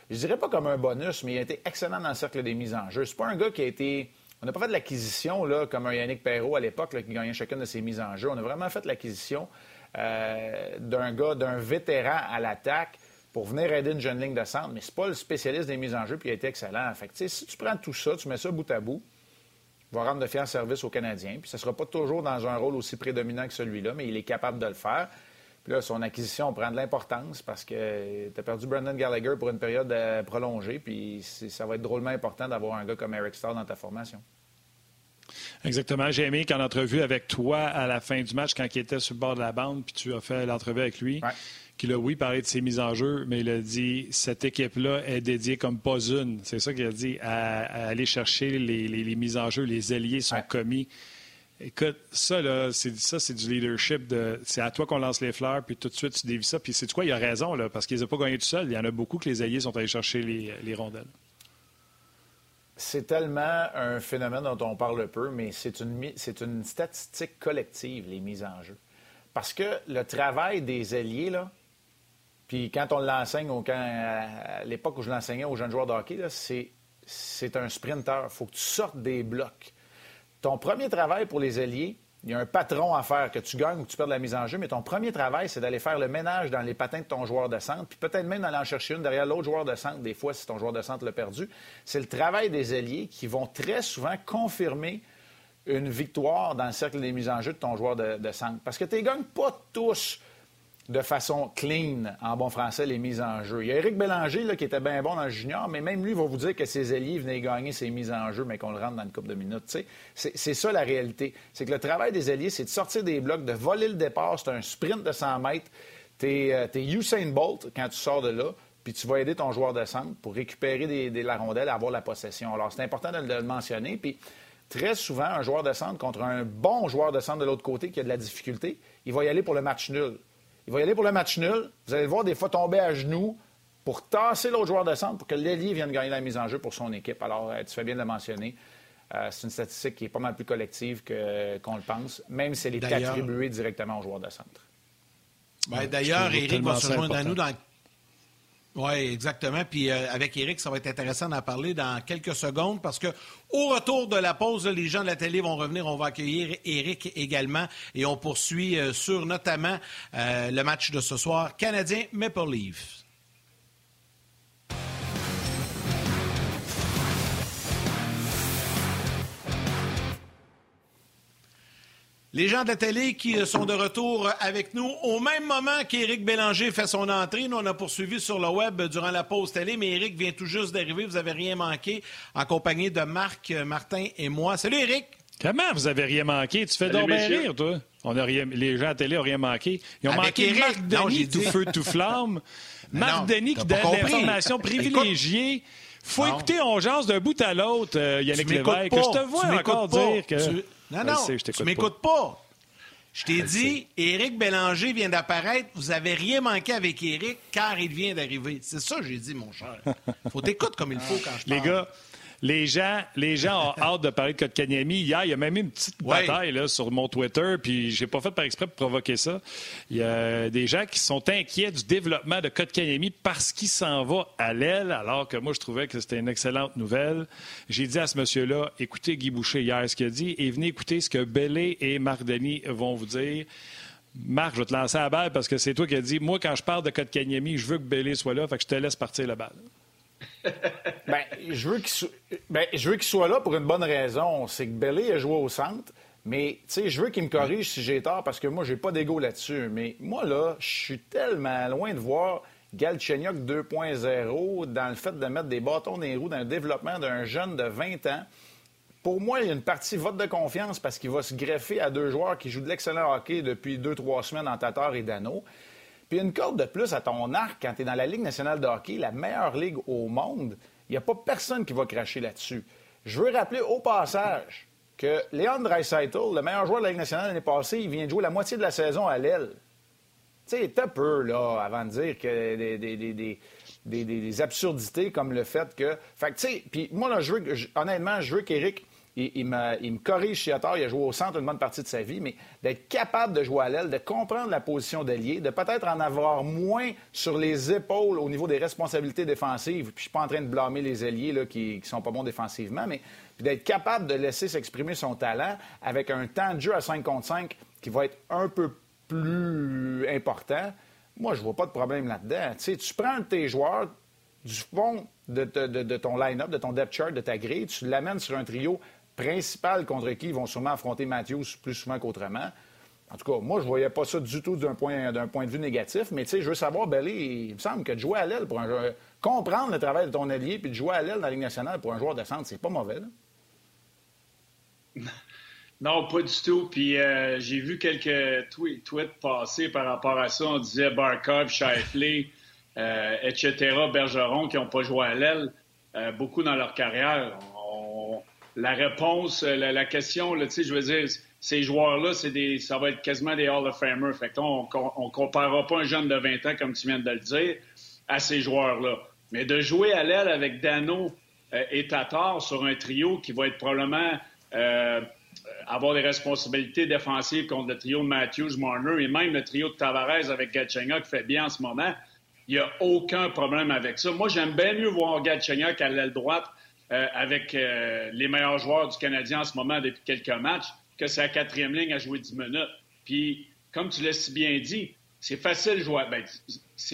je dirais pas comme un bonus, mais il a été excellent dans le cercle des mises en jeu. C'est pas un gars qui a été. On n'a pas fait de l'acquisition là, comme un Yannick Perrault à l'époque qui gagnait chacune de ses mises en jeu. On a vraiment fait l'acquisition euh, d'un gars, d'un vétéran à l'attaque pour venir aider une jeune ligne de centre, mais c'est pas le spécialiste des mises en jeu, puis il a été excellent. Fait si tu prends tout ça, tu mets ça bout à bout, il va rendre de fiers services aux Canadiens, puis ce ne sera pas toujours dans un rôle aussi prédominant que celui-là, mais il est capable de le faire. Puis là, son acquisition prend de l'importance parce que tu as perdu Brendan Gallagher pour une période euh, prolongée, puis ça va être drôlement important d'avoir un gars comme Eric Starr dans ta formation. Exactement. J'ai aimé qu'en entrevue avec toi à la fin du match, quand il était sur le bord de la bande, puis tu as fait l'entrevue avec lui, qu'il a, oui, parlé de ses mises en jeu, mais il a dit cette équipe-là est dédiée comme pas une. C'est ça qu'il a dit, à, aller chercher les, mises en jeu. Les alliés sont commis. Écoute, ça, là, c'est, ça, c'est du leadership. De, c'est à toi qu'on lance les fleurs, puis tout de suite, tu dévis ça. Puis c'est quoi? Il a raison, là, parce qu'ils n'ont pas gagné tout seul. Il y en a beaucoup que les alliés sont allés chercher les rondelles c'est tellement un phénomène dont on parle peu, mais c'est une, c'est statistique collective, les mises en jeu. Parce que le travail des alliés, puis quand on l'enseigne, quand, à l'époque où je l'enseignais aux jeunes joueurs de hockey, c'est, c'est un sprinter. Il faut que tu sortes des blocs. Ton premier travail pour les alliés, il y a un patron à faire, que tu gagnes ou que tu perds la mise en jeu, mais ton premier travail, c'est d'aller faire le ménage dans les patins de ton joueur de centre, puis peut-être même d'aller en chercher une derrière l'autre joueur de centre, des fois, si ton joueur de centre l'a perdu. C'est le travail des alliés qui vont très souvent confirmer une victoire dans le cercle des mises en jeu de ton joueur de, de centre. Parce que tu ne gagnes pas tous de façon clean, en bon français, les mises en jeu. Il y a Éric Bélanger qui était bien bon dans le junior, mais même lui va vous dire que ses alliés venaient gagner ses mises en jeu, mais qu'on le rentre dans une coupe de minutes. C'est ça la réalité. C'est que le travail des alliés, c'est de sortir des blocs, de voler le départ. C'est un sprint de 100 mètres. Tu es, euh, Usain Bolt quand tu sors de là, puis tu vas aider ton joueur de centre pour récupérer des, la rondelle avoir la possession. Alors, c'est important de, de, le mentionner. Puis, très souvent, un joueur de centre contre un bon joueur de centre de l'autre côté qui a de la difficulté, il va y aller pour le match nul. Il va y aller pour le match nul. Vous allez le voir des fois tomber à genoux, pour tasser l'autre joueur de centre pour que l'ailier vienne gagner la mise en jeu pour son équipe. Alors, tu fais bien de le mentionner. c'est une statistique qui est pas mal plus collective qu'on le pense, même si elle est attribuée directement au joueur de centre. Ben, d'ailleurs, Eric va se joindre à nous dans oui, exactement. Puis euh, avec Eric, ça va être intéressant d'en parler dans quelques secondes parce que au retour de la pause, les gens de la télé vont revenir. On va accueillir Eric également et on poursuit euh, sur notamment euh, le match de ce soir Canadien Maple Leafs. Les gens de la télé qui sont de retour avec nous au même moment qu'Éric Bélanger fait son entrée. Nous, on a poursuivi sur le web durant la pause télé, mais Éric vient tout juste d'arriver. Vous n'avez rien manqué, en compagnie de Marc, Martin et moi. Salut, Éric! Comment vous avez rien manqué? Tu fais donc rire, toi. On a rien, les gens à la télé n'ont rien manqué. Ils ont manqué Marc Denis, tout feu, tout flamme. Marc Denis qui donne l'information privilégiée. faut écouter On jase d'un bout à l'autre, euh, Yannick Lévesque. Je te vois encore dire que... Non, non, tu m'écoutes pas. Je t'ai dit, Éric Bélanger vient d'apparaître. Vous avez rien manqué avec Éric car il vient d'arriver. C'est ça que j'ai dit, mon cher. Faut t'écouter comme il faut quand je parle. Les gars, les gens, les gens ont hâte de parler de Kotkaniemi. Hier, il y a même eu une petite bataille là, sur mon Twitter, puis j'ai pas fait par exprès pour provoquer ça. Il y a des gens qui sont inquiets du développement de Kotkaniemi parce qu'il s'en va à l'aile, alors que moi, je trouvais que c'était une excellente nouvelle. J'ai dit à ce monsieur-là, écoutez Guy Boucher hier ce qu'il a dit et venez écouter ce que Bellé et Marc Denis vont vous dire. Marc, je vais te lancer la balle parce que c'est toi qui as dit, moi, quand je parle de Kotkaniemi, je veux que Bellé soit là, fait que je te laisse partir la balle. Ben, je veux qu'il ben, soit là pour une bonne raison. C'est que Belly a joué au centre. Mais, je veux qu'il me corrige si j'ai tort parce que moi, j'ai pas d'ego là-dessus. Mais moi, là, je suis tellement loin de voir Galchenyuk 2.0 dans le fait de mettre des bâtons dans les roues dans le développement d'un jeune de 20 ans. Pour moi, il y a une partie vote de confiance parce qu'il va se greffer à deux joueurs qui jouent de l'excellent hockey depuis deux, trois semaines en Tatar et Dano. Puis une corde de plus à ton arc quand tu es dans la Ligue nationale de hockey, la meilleure ligue au monde, il n'y a pas personne qui va cracher là-dessus. Je veux rappeler au passage que Léon Dreisaitl, le meilleur joueur de la Ligue nationale l'année passée, il vient de jouer la moitié de la saison à l'aile. Tu sais, t'as peu, là, avant de dire que des, des, absurdités comme le fait que... Fait que, tu sais, puis moi, là, je veux, honnêtement, je veux qu'Éric il, me, corrige si tort. Il a joué au centre une bonne partie de sa vie, mais d'être capable de jouer à l'aile, de comprendre la position d'allié, de peut-être en avoir moins sur les épaules au niveau des responsabilités défensives. Puis je suis pas en train de blâmer les alliés là, qui, ne sont pas bons défensivement, mais d'être capable de laisser s'exprimer son talent avec un temps de jeu à 5 contre 5 qui va être un peu plus important. Moi, je vois pas de problème là-dedans. Tu, tu prends tes joueurs du fond de, de ton line-up, de ton depth chart, de ta grille, tu l'amènes sur un trio principal contre qui ils vont sûrement affronter Matthews plus souvent qu'autrement. En tout cas, moi, je ne voyais pas ça du tout d'un point, point de vue négatif, mais tu sais, je veux savoir, Belly, il me semble que de jouer à l'aile pour un joueur, comprendre le travail de ton allié puis de jouer à l'aile dans la Ligue nationale pour un joueur de centre, c'est pas mauvais. Non, pas du tout. Puis euh, j'ai vu quelques tweets passer par rapport à ça. On disait Barkov, Shifley, euh, etc., Bergeron qui n'ont pas joué à l'aile euh, beaucoup dans leur carrière la réponse, euh, la, question, là, je veux dire, ces joueurs-là, c'est des, ça va être quasiment des Hall of Famers. Fait que on ne comparera pas un jeune de 20 ans, comme tu viens de le dire, à ces joueurs-là. Mais de jouer à l'aile avec Dano euh, et Tatar sur un trio qui va être probablement euh, avoir des responsabilités défensives contre le trio de Matthews, Marner et même le trio de Tavares avec Gatchenga qui fait bien en ce moment, il n'y a aucun problème avec ça. Moi, j'aime bien mieux voir Gatchenga qu'à l'aile droite euh, avec euh, les meilleurs joueurs du Canadien en ce moment depuis quelques matchs, que c'est la quatrième ligne à jouer 10 minutes. Puis, comme tu l'as si bien dit, c'est facile jouer, ben,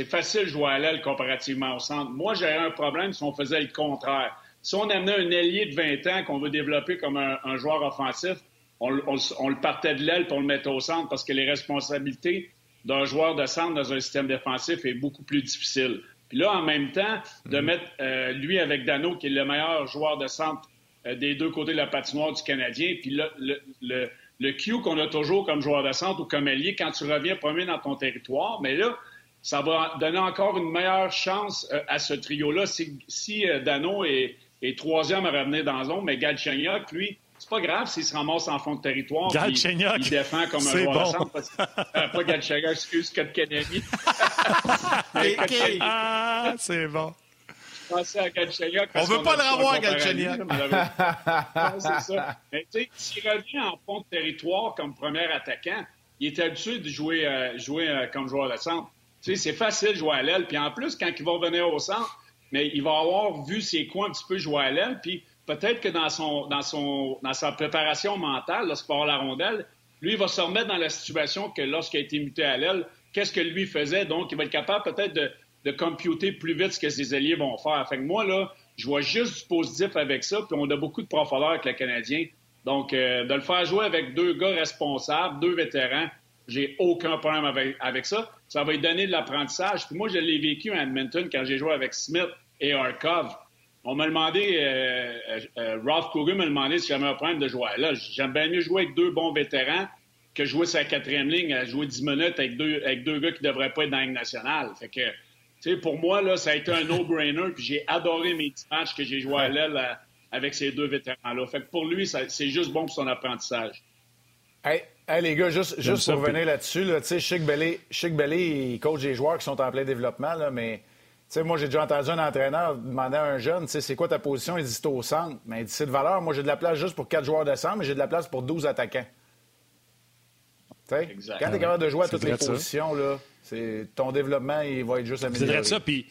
facile jouer à l'aile comparativement au centre. Moi, j'aurais un problème si on faisait le contraire. Si on amenait un ailier de 20 ans qu'on veut développer comme un, joueur offensif, on, le partait de l'aile pour le mettre au centre parce que les responsabilités d'un joueur de centre dans un système défensif est beaucoup plus difficile. Puis là, en même temps, de mhm. mettre euh, lui avec Dano, qui est le meilleur joueur de centre euh, des deux côtés de la patinoire du Canadien, puis le, le, le, Q qu'on a toujours comme joueur de centre ou comme allié quand tu reviens premier dans ton territoire, mais là, ça va donner encore une meilleure chance euh, à ce trio-là. Si, si Dano est, est, troisième à revenir dans la zone, mais Galchenyuk, lui, c'est pas grave s'il se ramasse en fond de territoire. Galchenyuk. Il défend comme un joueur de centre. pas Galchenyuk, excuse, Kotkanemi. ah, c'est bon. Je pensais à Galchenyuk. On veut pas le revoir, Galchenyuk. c'est ça. Mais tu sais, s'il revient en fond de territoire comme premier attaquant, il est habitué de jouer, euh, jouer euh, comme joueur de centre. Tu sais, c'est facile de jouer à l'aile. Puis en plus, quand il va revenir au centre, mais il va avoir vu ses coins un petit peu jouer à l'aile. Puis peut-être que dans, son, dans, son, dans sa préparation mentale, lorsqu'il va avoir la rondelle, lui, il va se remettre dans la situation que lorsqu'il a été muté à l'aile, qu'est-ce que lui faisait? Donc, il va être capable peut-être de, de computer plus vite ce que ses alliés vont faire. Fait que moi, là, je vois juste du positif avec ça. Puis on a beaucoup de profondeur avec le Canadien. Donc, euh, de le faire jouer avec deux gars responsables, deux vétérans, j'ai aucun problème avec, avec ça. Ça va lui donner de l'apprentissage. Puis moi, je l'ai vécu à Edmonton quand j'ai joué avec Smith et Arkov. On m'a demandé, euh, euh, euh, Ralph Cougar m'a demandé si j'avais un problème de jouer là. J'aime bien mieux jouer avec deux bons vétérans que jouer sa quatrième ligne, à jouer 10 minutes avec deux, avec deux gars qui ne devraient pas être dans la nationale. Fait que, tu sais, pour moi, là, ça a été un no-brainer. Puis j'ai adoré mes petits matchs que j'ai joué à l'aile avec ces deux vétérans-là. Fait que pour lui, c'est juste bon pour son apprentissage. Hey, les gars, juste, juste pour revenir là-dessus, là, tu sais, Chic Belly, il coach des joueurs qui sont en plein développement, là, mais sais, moi, j'ai déjà entendu un entraîneur demander à un jeune, c'est quoi ta position? Il dit, c'est au centre. Mais il dit, c'est de valeur. Moi, j'ai de la place juste pour quatre joueurs de centre, mais j'ai de la place pour 12 attaquants. Exact. Quand tu es capable de jouer à toutes les positions, là, ton développement, il va être juste amélioré. C'est ça, puis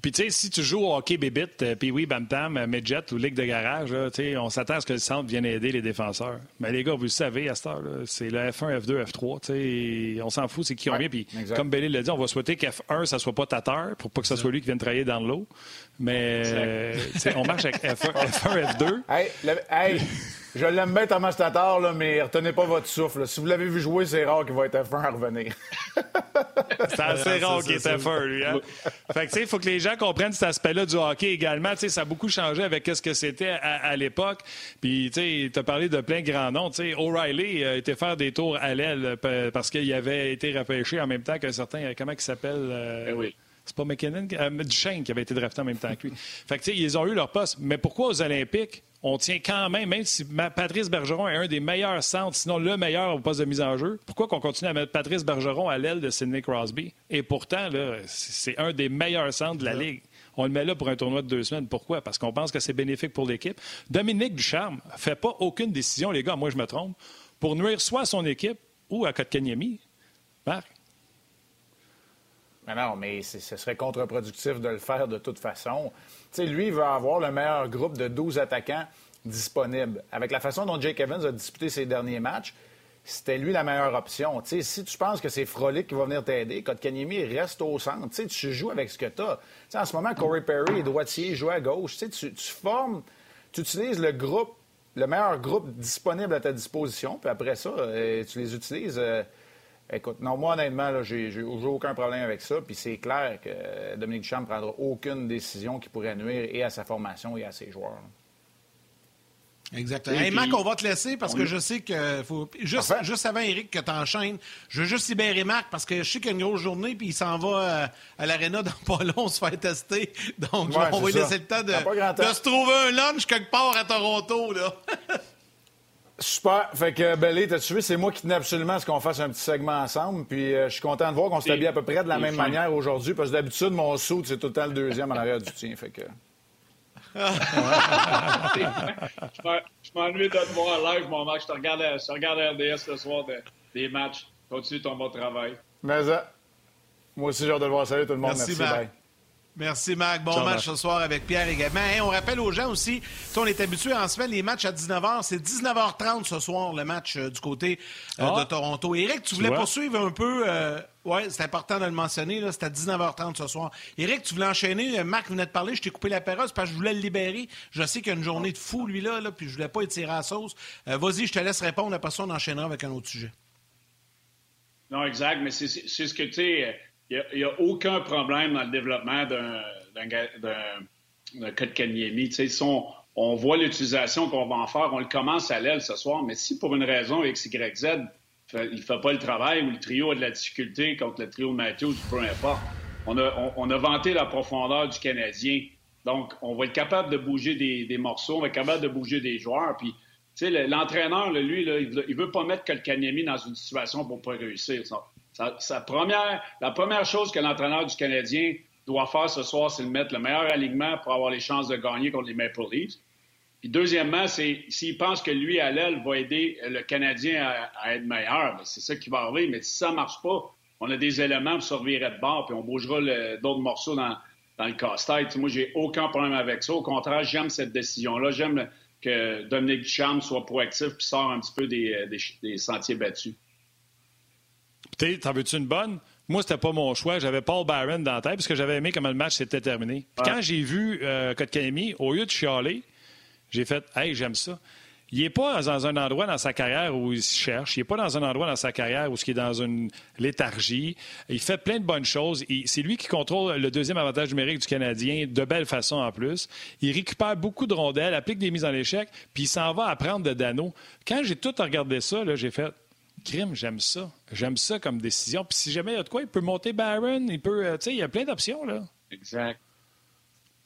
puis, tu sais, si tu joues au hockey bébite, euh, puis oui, Bam Tam, euh, Midget ou Ligue de garage, on s'attend à ce que le centre vienne aider les défenseurs. Mais les gars, vous le savez, à cette heure, c'est le F1, F2, F3. On s'en fout, c'est qui on vient. Puis, comme Belly l'a dit, on va souhaiter qu'F1, ça soit pas Tatar, pour pas que ce soit lui qui vienne travailler dans l'eau. Mais, euh, on marche avec F1, F1 F2. Hey, hey. Je l'aime bien, Thomas Tatar, là, mais retenez pas votre souffle. Si vous l'avez vu jouer, c'est rare qu'il va être F1 à revenir. c'est assez rare qu'il est F1, lui. Hein? fait que, tu sais, il faut que les gens comprennent cet aspect-là du hockey également. Tu sais, ça a beaucoup changé avec ce que c'était à, l'époque. Puis, tu sais, tu as parlé de plein de grands noms. Tu sais, O'Reilly a été faire des tours à l'aile parce qu'il avait été repêché en même temps qu'un certain, comment il s'appelle? Euh, eh oui. C'est pas McKinnon, euh, Duchesne qui avait été drafté en même temps que lui. Fait que, ils ont eu leur poste. Mais pourquoi aux Olympiques, on tient quand même, même si Patrice Bergeron est un des meilleurs centres, sinon le meilleur au poste de mise en jeu, pourquoi qu'on continue à mettre Patrice Bergeron à l'aile de Sidney Crosby? Et pourtant, c'est un des meilleurs centres de la Ligue. On le met là pour un tournoi de deux semaines. Pourquoi? Parce qu'on pense que c'est bénéfique pour l'équipe. Dominique Ducharme ne fait pas aucune décision, les gars, moi je me trompe, pour nuire soit à son équipe ou à Kotkaniemi. Marc? Mais non, mais ce serait contre-productif de le faire de toute façon. sais, lui, il veut avoir le meilleur groupe de 12 attaquants disponibles. Avec la façon dont Jake Evans a disputé ses derniers matchs, c'était lui la meilleure option. sais, si tu penses que c'est Frolic qui va venir t'aider, Kotkaniemi reste au centre. sais, tu joues avec ce que tu as. en ce moment, Corey Perry est droitier, il joue à gauche. Tu, tu formes, tu utilises le groupe, le meilleur groupe disponible à ta disposition, puis après ça, euh, tu les utilises. Écoute, non, moi, honnêtement, j'ai aucun problème avec ça. Puis c'est clair que Dominique Duchamp ne prendra aucune décision qui pourrait nuire et à sa formation et à ses joueurs. Exactement. Hey, Marc, on va te laisser parce que je sais que faut. Juste, juste avant, Eric, que tu enchaînes, je veux juste libérer Marc parce que je sais qu'il y a une grosse journée puis il s'en va euh, à l'aréna dans pas long se faire tester. Donc, on va lui laisser le temps de, de, se trouver un lunch quelque part à Toronto. Là. Super. Fait que, Belé, t'as-tu vu, c'est moi qui tenais absolument à ce qu'on fasse un petit segment ensemble. Puis euh, je suis content de voir qu'on s'habille à peu près de la même manière aujourd'hui. Parce que d'habitude, mon saut, c'est tout le temps le deuxième en arrière du tien. Fait que. je m'ennuie de te voir live, mon Marc. Je te regarde, je regarde RDS ce soir des matchs. Continue ton bon travail. Mais ça, moi aussi, j'ai hâte de le voir. Salut tout le monde. Merci, Merci Merci, Marc. Bon match ce soir avec Pierre également. on rappelle aux gens aussi, on est habitué en semaine, les matchs à 19h. C'est 19h30 ce soir, le match euh, du côté euh, de ah. Toronto. Éric, tu voulais poursuivre un peu. Euh, oui, c'est important de le mentionner. C'est à 19h30 ce soir. Éric, tu voulais enchaîner. Marc venait de parler. Je t'ai coupé la parole parce que je voulais le libérer. Je sais qu'il y a une journée de fou, lui-là, là, puis je voulais pas étirer à la sauce. Vas-y, je te laisse répondre. Après ça, on enchaînera avec un autre sujet. Non, exact. Mais c'est ce que tu sais il n'y a, aucun problème dans le développement d'un. Tu sais, on, on voit l'utilisation qu'on va en faire, on le commence à l'aile ce soir, mais si pour une raison X, Y, Z, il ne fait pas le travail ou le trio a de la difficulté contre le trio Matthews, peu importe, on a, on, a vanté la profondeur du Canadien. Donc, on va être capable de bouger des, morceaux, on va être capable de bouger des joueurs. Puis, l'entraîneur, lui, là, il ne veut, pas mettre Kotkaniemi dans une situation pour ne pas réussir Sa, première, la première chose que l'entraîneur du Canadien doit faire ce soir, c'est de mettre le meilleur alignement pour avoir les chances de gagner contre les Maple Leafs. Puis deuxièmement, c'est s'il pense que lui, à l'aile, va aider le Canadien à, être meilleur, ben, c'est ça qui va arriver. Mais si ça ne marche pas, on a des éléments pour se revirer de bord, puis on bougera d'autres morceaux dans, le casse-tête. Moi, j'ai aucun problème avec ça. Au contraire, j'aime cette décision-là. J'aime que Dominique Ducharme soit proactif puis sort un petit peu des, des sentiers battus. T'en veux-tu une bonne? Moi, c'était pas mon choix. J'avais Paul Barron dans la tête parce que j'avais aimé comment le match s'était terminé. Puis quand j'ai vu euh, Kotkaniemi, au lieu de chialer, j'ai fait Hey, j'aime ça. Il n'est pas dans un endroit dans sa carrière où il se cherche. Il n'est pas dans un endroit dans sa carrière où il est dans une léthargie. Il fait plein de bonnes choses. C'est lui qui contrôle le deuxième avantage numérique du Canadien de belle façon en plus. Il récupère beaucoup de rondelles, applique des mises en échec, puis il s'en va apprendre de Dano. Quand j'ai tout regardé ça, j'ai fait crime, j'aime ça. J'aime ça comme décision. Puis si jamais il y a de quoi, il peut monter Barron, il peut. Euh, tu sais, il y a plein d'options, là. Exact.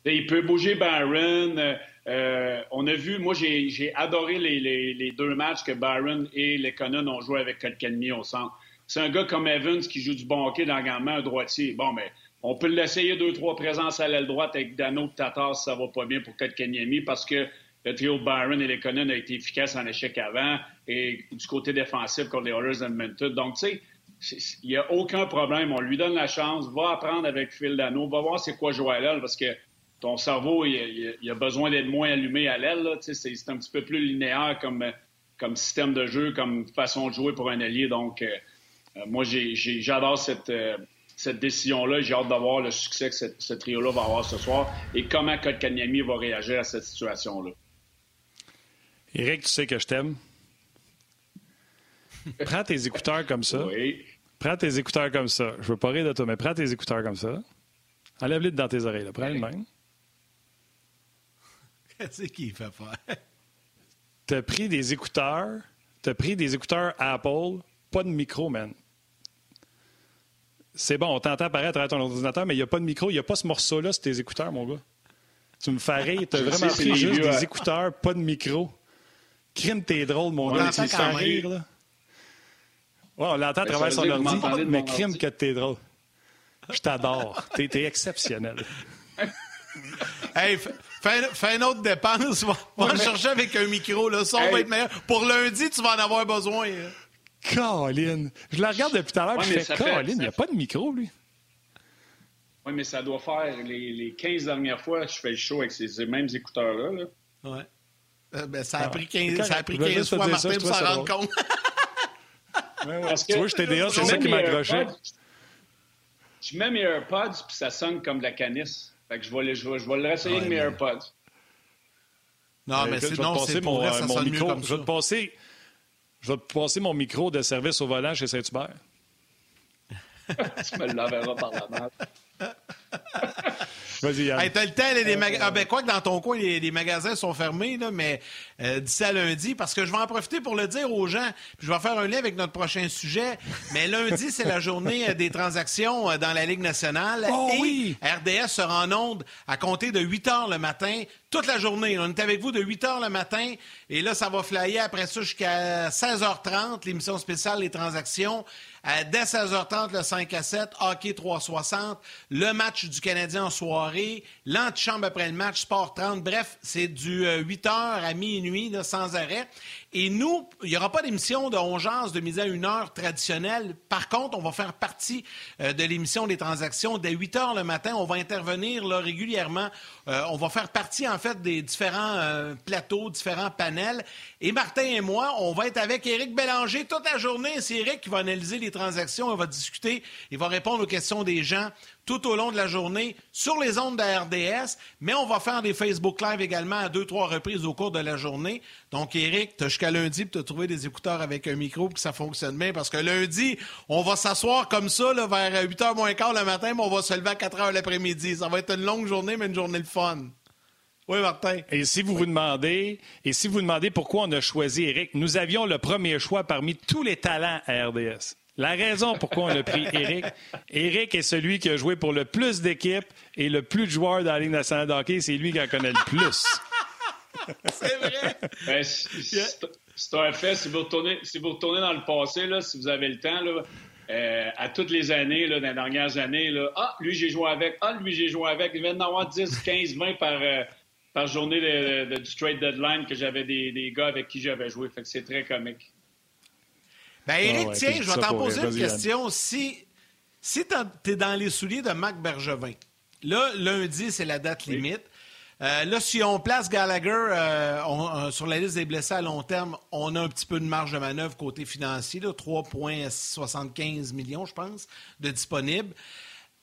il peut bouger Barron. Euh, euh, on a vu, moi, j'ai adoré les, deux matchs que Barron et Lekonen ont joué avec Kotkaniemi au centre. C'est un gars comme Evans qui joue du bon hockey dans le gamin, un droitier. Bon, mais on peut l'essayer deux, trois présences à l'aile droite avec Dano Tatar si ça va pas bien pour Kotkaniemi parce que le trio Byron et Lekonen a été efficace en échec avant et du côté défensif contre les Oilers d'Edmonton. Donc, tu sais, il n'y a aucun problème. On lui donne la chance, va apprendre avec Phil Dano, va voir c'est quoi jouer à l'aile parce que ton cerveau, il, a besoin d'être moins allumé à l'aile. C'est un petit peu plus linéaire comme, système de jeu, comme façon de jouer pour un allié. Donc, euh, euh, moi, j'adore cette, euh, cette décision-là. J'ai hâte de voir le succès que ce, trio-là va avoir ce soir et comment Kotkaniemi va réagir à cette situation-là. Eric, tu sais que je t'aime. Prends tes écouteurs comme ça. Oui. Prends tes écouteurs comme ça. Je veux pas rire de toi, mais prends tes écouteurs comme ça. Enlève-les dans tes oreilles. Prends les même. Qu'est-ce qu'il fait faire? T'as pris des écouteurs. T'as pris des écouteurs Apple. Pas de micro, man. C'est bon, on t'entend apparaître à travers ton ordinateur, mais il n'y a pas de micro. Il n'y a pas ce morceau-là sur tes écouteurs, mon gars. Tu me fais rire. T'as vraiment pris juste des écouteurs, pas de micro. Crime, t'es drôle, mon gars. Tu me rire, là. Ouais, on l'entend à travers son ordi, mais crime que t'es drôle. Je t'adore. T'es es exceptionnel. hey, fais, une autre dépense. Va, va chercher avec un micro. Le son va être meilleur. Pour lundi, tu vas en avoir besoin. Hein. Colin. Je la regarde depuis tout à l'heure. Ouais, je fais, Colin, il n'y a pas de micro, lui. Oui, mais ça doit faire les, les 15 dernières fois que je fais le show avec ces mêmes écouteurs-là. Là. Ouais. Euh, ben, ça, a pris 15, ça a pris 15 fois Martin pour s'en rendre compte. Parce que, tu vois, je TDA, c'est ça qui m'a accroché. Je mets mes AirPods, puis ça sonne comme de la canisse. Fait que je vais, je vais, je vais le réessayer avec mes AirPods. Non, mais c'est non, c'est pour vrai, ça mon micro. Comme je vais te passer, je vais te passer mon micro de service au volant chez Saint-Hubert. tu me l'enverras par la main. Vas-y, Yann. t'as le temps, les, magasins. Ah, ben, quoi que dans ton coin, les, magasins sont fermés, là, mais euh, d'ici à lundi, parce que je vais en profiter pour le dire aux gens, puis je vais faire un lien avec notre prochain sujet. Mais lundi, c'est la journée euh, des transactions euh, dans la Ligue nationale. Oh, et oui. RDS sera en onde à compter de 8 heures le matin, toute la journée. On est avec vous de 8 heures le matin, et là, ça va flyer après ça jusqu'à 16h30, l'émission spéciale Les transactions. Dès 16h30, le 5 à 7, hockey 360, le match du Canadien en soirée, l'antichambre après le match, sport 30. Bref, c'est du 8h à minuit, là, sans arrêt. Et nous, il n'y aura pas d'émission de 11 de midi à 1 heure traditionnelle. Par contre, on va faire partie euh, de l'émission des transactions. Dès 8 heures le matin, on va intervenir régulièrement. Euh, on va faire partie, en fait, des différents euh, plateaux, différents panels. Et Martin et moi, on va être avec Éric Bélanger toute la journée. C'est Éric qui va analyser les transactions, il va discuter, il va répondre aux questions des gens tout au long de la journée sur les ondes de RDS, mais on va faire des Facebook Live également à deux, trois reprises au cours de la journée. Donc, Eric, tu as jusqu'à lundi pour te trouver des écouteurs avec un micro pour que ça fonctionne bien, parce que lundi, on va s'asseoir comme ça vers 8h moins quart le matin, mais on va se lever à 4h l'après-midi. Ça va être une longue journée, mais une journée de fun. Oui, Martin. Et si vous vous demandez, et si vous demandez pourquoi on a choisi Eric, nous avions le premier choix parmi tous les talents à RDS. La raison pourquoi on a pris Eric, Eric est celui qui a joué pour le plus d'équipes et le plus de joueurs dans la Ligue nationale de hockey. C'est lui qui en connaît le plus. C'est vrai. Ben, c'est un fait. Si vous, retournez, si vous retournez dans le passé, là, si vous avez le temps, là, euh, à toutes les années, là, dans les dernières années, là, ah, lui, j'ai joué avec, ah, lui, j'ai joué avec. Il vient d'en avoir 10, 15, 20 par, euh, par journée de, du trade deadline que j'avais des, des, gars avec qui j'avais joué. Fait que c'est très comique. Ben, ah tiens, je vais t'en poser une question. Si, si tu es dans les souliers de Marc Bergevin, là, lundi, c'est la date limite. Euh, là, si on place Gallagher euh, euh, sur la liste des blessés à long terme, on a un petit peu de marge de manœuvre côté financier, 3,75 millions, je pense, de disponibles.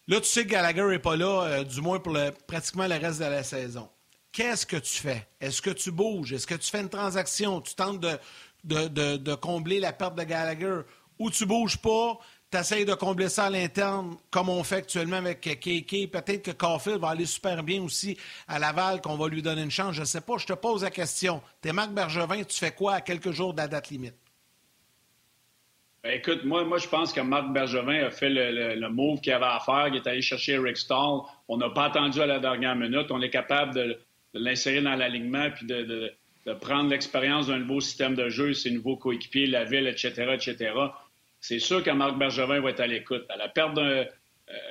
Là, tu sais que Gallagher n'est pas là, du moins pour pratiquement le reste de la saison. Qu'est-ce que tu fais? Est-ce que tu bouges? Est-ce que tu fais une transaction? Tu tentes de, de combler la perte de Gallagher? Ou tu bouges pas? tu essaies de combler ça à l'interne, comme on fait actuellement avec KK. Peut-être que Caulfield va aller super bien aussi à Laval, qu'on va lui donner une chance. Je ne sais pas. Je te pose la question. T'es Marc Bergevin, tu fais quoi à quelques jours de la date limite? Ben, écoute, moi, moi, je pense que Marc Bergevin a fait le, move qu'il avait à faire. Il est allé chercher Rick Stahl. On n'a pas attendu à la dernière minute. On est capable de, l'insérer dans l'alignement puis de prendre l'expérience d'un nouveau système de jeu, ses nouveaux coéquipiers, la ville, etc., etc c'est sûr que Marc Bergevin va être à l'écoute. La perte euh,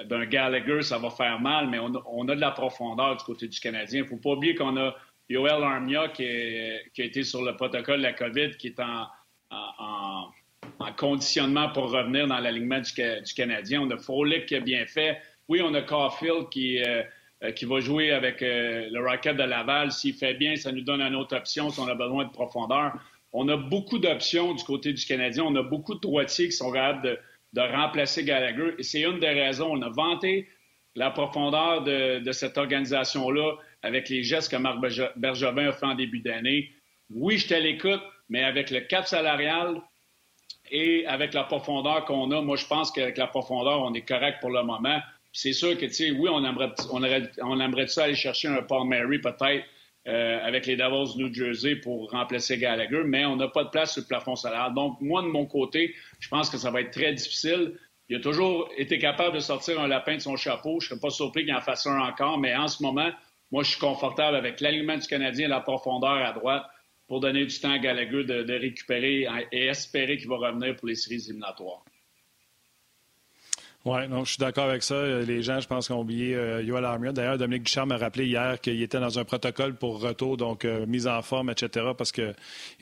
d'un Gallagher, ça va faire mal, mais on, a de la profondeur du côté du Canadien. Il ne faut pas oublier qu'on a Yoel Armia qui, a été sur le protocole de la COVID, qui est en, conditionnement pour revenir dans l'alignement du, Canadien. On a Frolic qui a bien fait. Oui, on a Caulfield qui, euh, qui va jouer avec le Rocket de Laval. S'il fait bien, ça nous donne une autre option si on a besoin de profondeur on a beaucoup d'options du côté du Canadien. On a beaucoup de droitiers qui sont capables de, remplacer Gallagher. Et c'est une des raisons. On a vanté la profondeur de, cette organisation-là avec les gestes que Marc Bergevin a fait en début d'année. Oui, je à l'écoute, mais avec le cap salarial et avec la profondeur qu'on a, moi, je pense qu'avec la profondeur, on est correct pour le moment. C'est sûr que, tu sais, oui, on aimerait, on, ça aller chercher un Paul Mary peut-être euh, avec les Devils New Jersey pour remplacer Gallagher, mais on n'a pas de place sur le plafond salaire. Donc, moi, de mon côté, je pense que ça va être très difficile. Il a toujours été capable de sortir un lapin de son chapeau. Je ne serais pas surpris qu'il en fasse un encore, mais en ce moment, moi, je suis confortable avec l'alignement du Canadien et la profondeur à droite pour donner du temps à Gallagher de récupérer et espérer qu'il va revenir pour les séries éliminatoires. Oui, non, je suis d'accord avec ça. Les gens, je pense, ont oublié euh, Yoel Armia. D'ailleurs, Dominique Ducharme m'a rappelé hier qu'il était dans un protocole pour retour, donc euh, mise en forme, etc., parce qu'il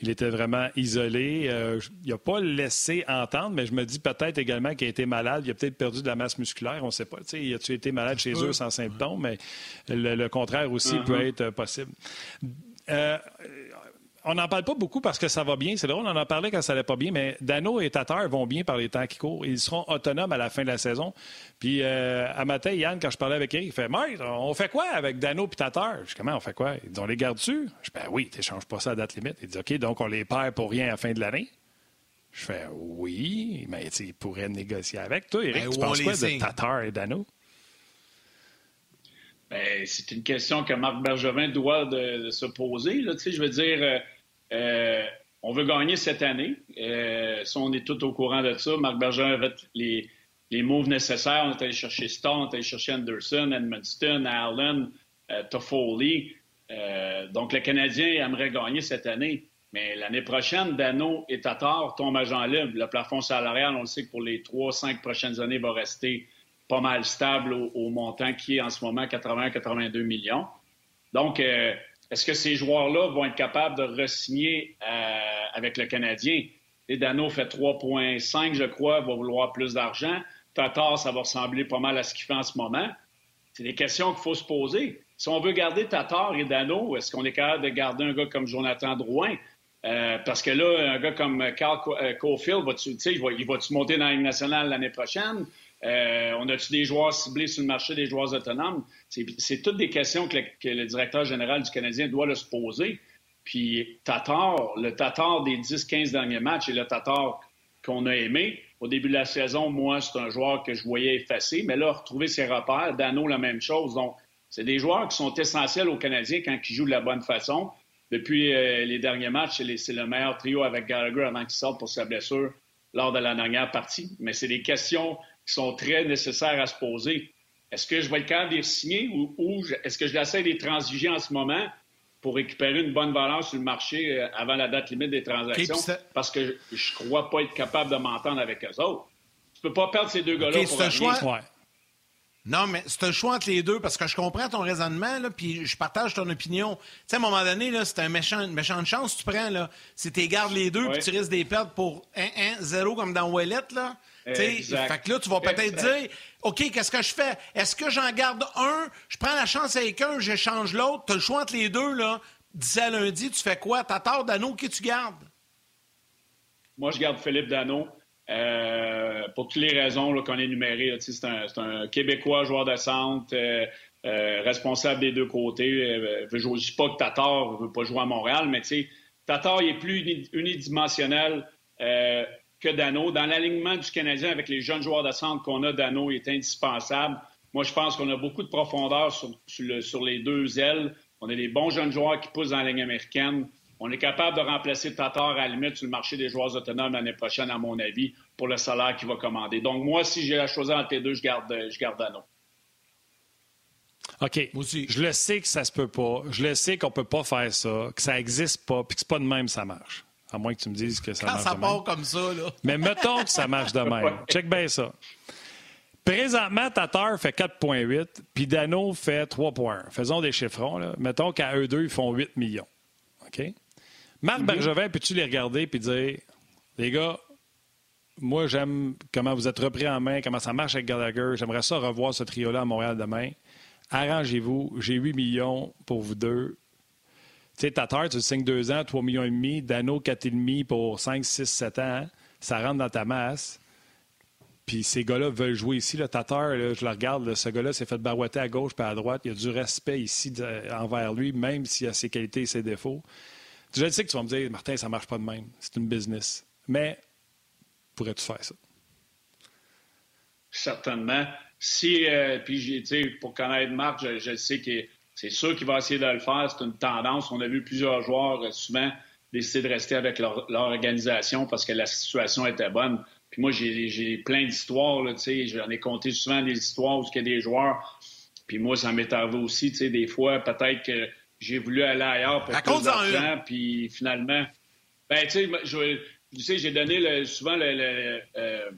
était vraiment isolé. Euh, il n'a pas laissé entendre, mais je me dis peut-être également qu'il a été malade. Il a peut-être perdu de la masse musculaire, on ne sait pas. il a-tu été malade chez eux sans symptômes, mais le, contraire aussi uh-huh. peut être possible on n'en parle pas beaucoup parce que ça va bien. C'est drôle, on en parlait quand ça allait pas bien, mais Dano et Tatar vont bien par les temps qui courent. Ils seront autonomes à la fin de la saison. Puis euh, à matin, Yann, quand je parlais avec Eric, il fait Mike, on fait quoi avec Dano et Tatar? Je dis comment on fait quoi? Ils dit on les garde dessus? Je dis ben oui, tu n'échanges pas ça à date limite. Il dit OK, donc on les perd pour rien à la fin de l'année? Je fais oui, mais ils pourraient négocier avec. Toi, Eric, ben, tu penses quoi de Tatar et Dano? Ben, c'est une question que Marc Bergevin doit de, se poser. Là. Je veux dire, euh, on veut gagner cette année. Euh, on est tout au courant de ça, Marc Bergeron avait les, les moves nécessaires. On est allé chercher Stone, on est allé chercher Anderson, Edmundston, Allen, euh, Toffoli. donc, le Canadien aimerait gagner cette année. Mais l'année prochaine, Dano et Tatar tombent à Jean libre. Le plafond salarial, on le sait que pour les trois, cinq prochaines années, va rester pas mal stable au, montant qui est en ce moment 80-82 millions. Donc, est-ce que ces joueurs-là vont être capables de re-signer euh, avec le Canadien? Et Dano fait 3,5, je crois, va vouloir plus d'argent. Tatar, ça va ressembler pas mal à ce qu'il fait en ce moment. C'est des questions qu'il faut se poser. Si on veut garder Tatar et Dano, est-ce qu'on est capable de garder un gars comme Jonathan Drouin? Euh, parce que là, un gars comme Carl euh, Caulfield, il va-tu monter dans la Ligue nationale l'année prochaine? Euh, on a-tu des joueurs ciblés sur le marché, des joueurs autonomes? C'est toutes des questions que le, directeur général du Canadien doit se poser. Puis Tatar, le Tatar des 10-15 derniers matchs et le Tatar qu'on a aimé, au début de la saison, moi, c'est un joueur que je voyais effacé, mais là, retrouver ses repères, Dano, la même chose. Donc, c'est des joueurs qui sont essentiels aux Canadiens quand ils jouent de la bonne façon. Depuis euh, les derniers matchs, c'est le meilleur trio avec Gallagher avant qu'il sorte pour sa blessure lors de la dernière partie. Mais c'est des questions qui sont très nécessaires à se poser. Est-ce que je vais le capable de les signer ou, est-ce que je l'essaie de les transiger en ce moment pour récupérer une bonne valeur sur le marché euh, avant la date limite des transactions? Parce que je ne crois pas être capable de m'entendre avec eux autres. Tu peux pas perdre ces deux gars-là pour un choix. Non, mais c'est un choix entre les deux parce que je comprends ton raisonnement, là, puis je partage ton opinion. Tu sais, à un moment donné, là, c'est un méchant, une méchante chance tu prends. Là. Si tu gardes les deux puis tu risques des pertes pour 1-1-0 comme dans Wallet, là. Fait que là, tu vas peut-être dire OK, qu'est-ce que je fais? Est-ce que j'en garde un? Je prends la chance avec un, j'échange l'autre. Tu as le choix entre les deux, là. D'ici à lundi, tu fais quoi? T'as tort Dano, qui tu gardes? Moi, je garde Philippe Dano. Euh, pour toutes les raisons qu'on a énumérées. C'est un, Québécois, joueur de centre, euh, euh, responsable des deux côtés. je ne dis pas que Tatar ne veut pas jouer à Montréal, mais Tatar est plus unidimensionnel que Dano. Dans l'alignement du Canadien avec les jeunes joueurs de centre qu'on a, Dano est indispensable. Moi, je pense qu'on a beaucoup de profondeur sur, sur les deux ailes. On a des bons jeunes joueurs qui poussent dans la ligne américaine. On est capable de remplacer Tatar à la limite sur le marché des joueurs autonomes l'année prochaine, à mon avis, pour le salaire qu'il va commander. Donc, moi, si j'ai la choisir entre les deux, je garde, je garde Dano. OK. Je le sais que ça se peut pas. Je le sais qu'on peut pas faire ça, que ça n'existe pas, puis que c'est pas de même ça marche. À moins que tu me dises que ça Quand marche ça part comme ça, là. Mais mettons que ça marche de même. Check bien ça. Présentement, Tatar fait 4,8, puis Dano fait 3,1. Faisons des chiffrons. Là. Mettons qu'à eux deux, ils font 8 millions. OK? Marc mm-hmm. Bergevin, peux-tu les regarder et dire Les gars, moi, j'aime comment vous êtes repris en main, comment ça marche avec Gallagher. J'aimerais ça revoir ce trio-là à Montréal demain. Arrangez-vous. J'ai 8 millions pour vous deux. Tu sais, Tatar, tu signes 2 ans, 3 millions et demi. Dano, 4,5 pour 5, 6, 7 ans. Ça rentre dans ta masse. Puis ces gars-là veulent jouer ici. Le Tatar, je le regarde, ce gars-là s'est fait barouetter à gauche et à droite. Il y a du respect ici envers lui, même s'il a ses qualités et ses défauts. Je sais que tu vas me dire, Martin, ça ne marche pas de même. C'est une business. Mais pourrais-tu faire ça? Certainement. Si, euh, puis, pour connaître Marc, je, sais que c'est sûr qu'il va essayer de le faire. C'est une tendance. On a vu plusieurs joueurs euh, souvent décider de rester avec leur, organisation parce que la situation était bonne. Puis moi, j'ai plein d'histoires. J'en ai compté souvent des histoires où il y a des joueurs. Puis moi, ça m'est aussi. Des fois, peut-être que j'ai voulu aller ailleurs pour plus d'argent, puis finalement, ben tu sais, j'ai donné souvent le, euh,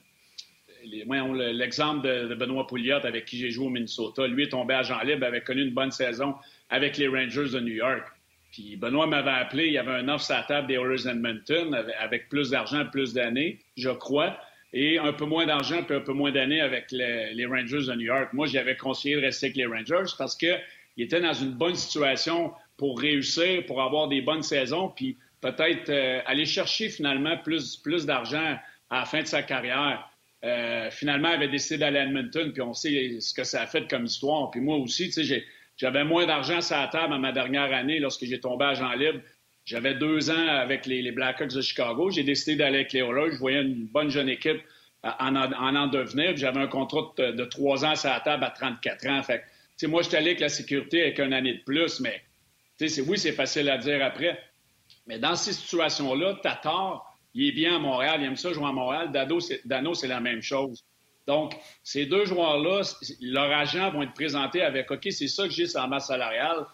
l'exemple de, Benoît Pouliot avec qui j'ai joué au Minnesota. Lui est tombé à Jean Libre, avait connu une bonne saison avec les Rangers de New York. Puis Benoît m'avait appelé, il y avait un offre sur la table des Oilers Edmonton avec, plus d'argent, plus d'années, je crois, et un peu moins d'argent, puis un peu moins d'années avec les, les, Rangers de New York. Moi, j'avais conseillé de rester avec les Rangers parce que il était dans une bonne situation pour réussir, pour avoir des bonnes saisons, puis peut-être euh, aller chercher finalement plus, plus d'argent à la fin de sa carrière. Euh, finalement, il avait décidé d'aller à Edmonton, puis on sait ce que ça a fait comme histoire. Puis moi aussi, tu sais, j'avais moins d'argent sur la table à ma dernière année lorsque j'ai tombé à Jean Libre. J'avais deux ans avec les, Blackhawks de Chicago. J'ai décidé d'aller avec les Oilers. Je voyais une bonne jeune équipe en en, en devenir. J'avais un contrat de, trois ans sur la table à 34 ans. Fait moi, je suis allé avec la sécurité avec une année de plus, mais oui, c'est facile à dire après. Mais dans ces situations-là, Tatar, il est bien à Montréal, il aime ça jouer à Montréal. Dano, c'est la même chose. Donc, ces deux joueurs-là, leurs agents vont être présentés avec OK, c'est ça que j'ai sur la masse salariale.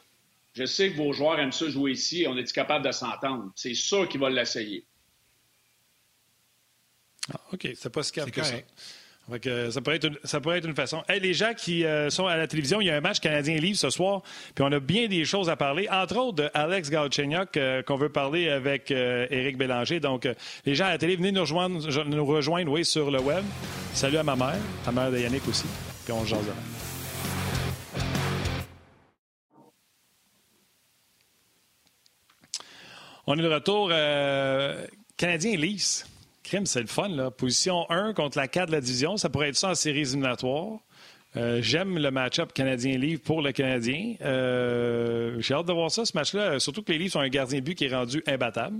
Je sais que vos joueurs aiment ça jouer ici. On est capable de s'entendre? C'est sûr qu'ils vont l'essayer. Ah, OK, c'est pas ce qu'il que ça pourrait être une, ça être une façon. les gens qui euh, sont à la télévision, il y a un match canadien-livre ce soir, puis on a bien des choses à parler, entre autres de Alex Galchenyuk, euh, qu'on veut parler avec euh, Éric Bélanger. Donc, les gens à la télé, venez nous rejoindre, nous rejoindre oui, sur le web. Salut à ma mère, à mère de Yannick aussi, puis on se jase On est de retour. Canadien-Leafs. Crime, c'est le fun. Là. Position 1 contre la 4 de la division. Ça pourrait être ça en série éliminatoire. Euh, j'aime le match-up Canadien-Livre pour le Canadien. Euh, j'ai hâte de voir ça, ce match-là. Surtout que les Livres sont un gardien de but qui est rendu imbattable.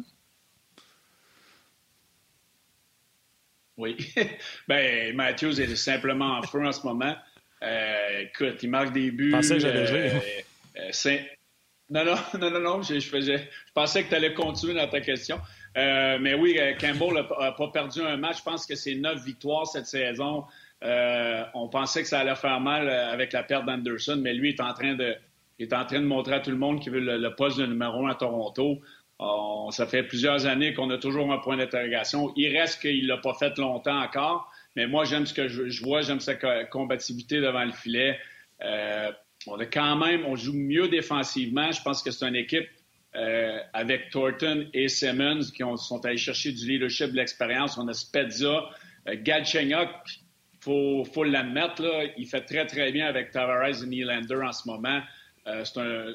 Oui. ben, Matthews est simplement en feu en ce moment. Euh, écoute, il marque des buts. Je pensais que j'allais jouer. non, non, non, non, non. Je, je pensais que tu allais continuer dans ta question. Euh, mais oui, euh, Campbell n'a pas perdu un match. Je pense que c'est neuf victoires cette saison. Euh, on pensait que ça allait faire mal avec la perte d'Anderson, mais lui est en train de, est en train de montrer à tout le monde qu'il veut le, poste de numéro un à Toronto. ça fait plusieurs années qu'on a toujours un point d'interrogation. Il reste qu'il l'a pas fait longtemps encore, Mais moi, j'aime ce que je, vois, j'aime sa combativité devant le filet. On a quand même, on joue mieux défensivement. Je pense que c'est une équipe euh, avec Thornton et Simmons qui sont allés chercher du leadership, de l'expérience. On a Spezza, euh, Galchenyuk, faut, faut l'admettre, il fait très, très bien avec Tavares et Nylander en ce moment. Euh, c'est un,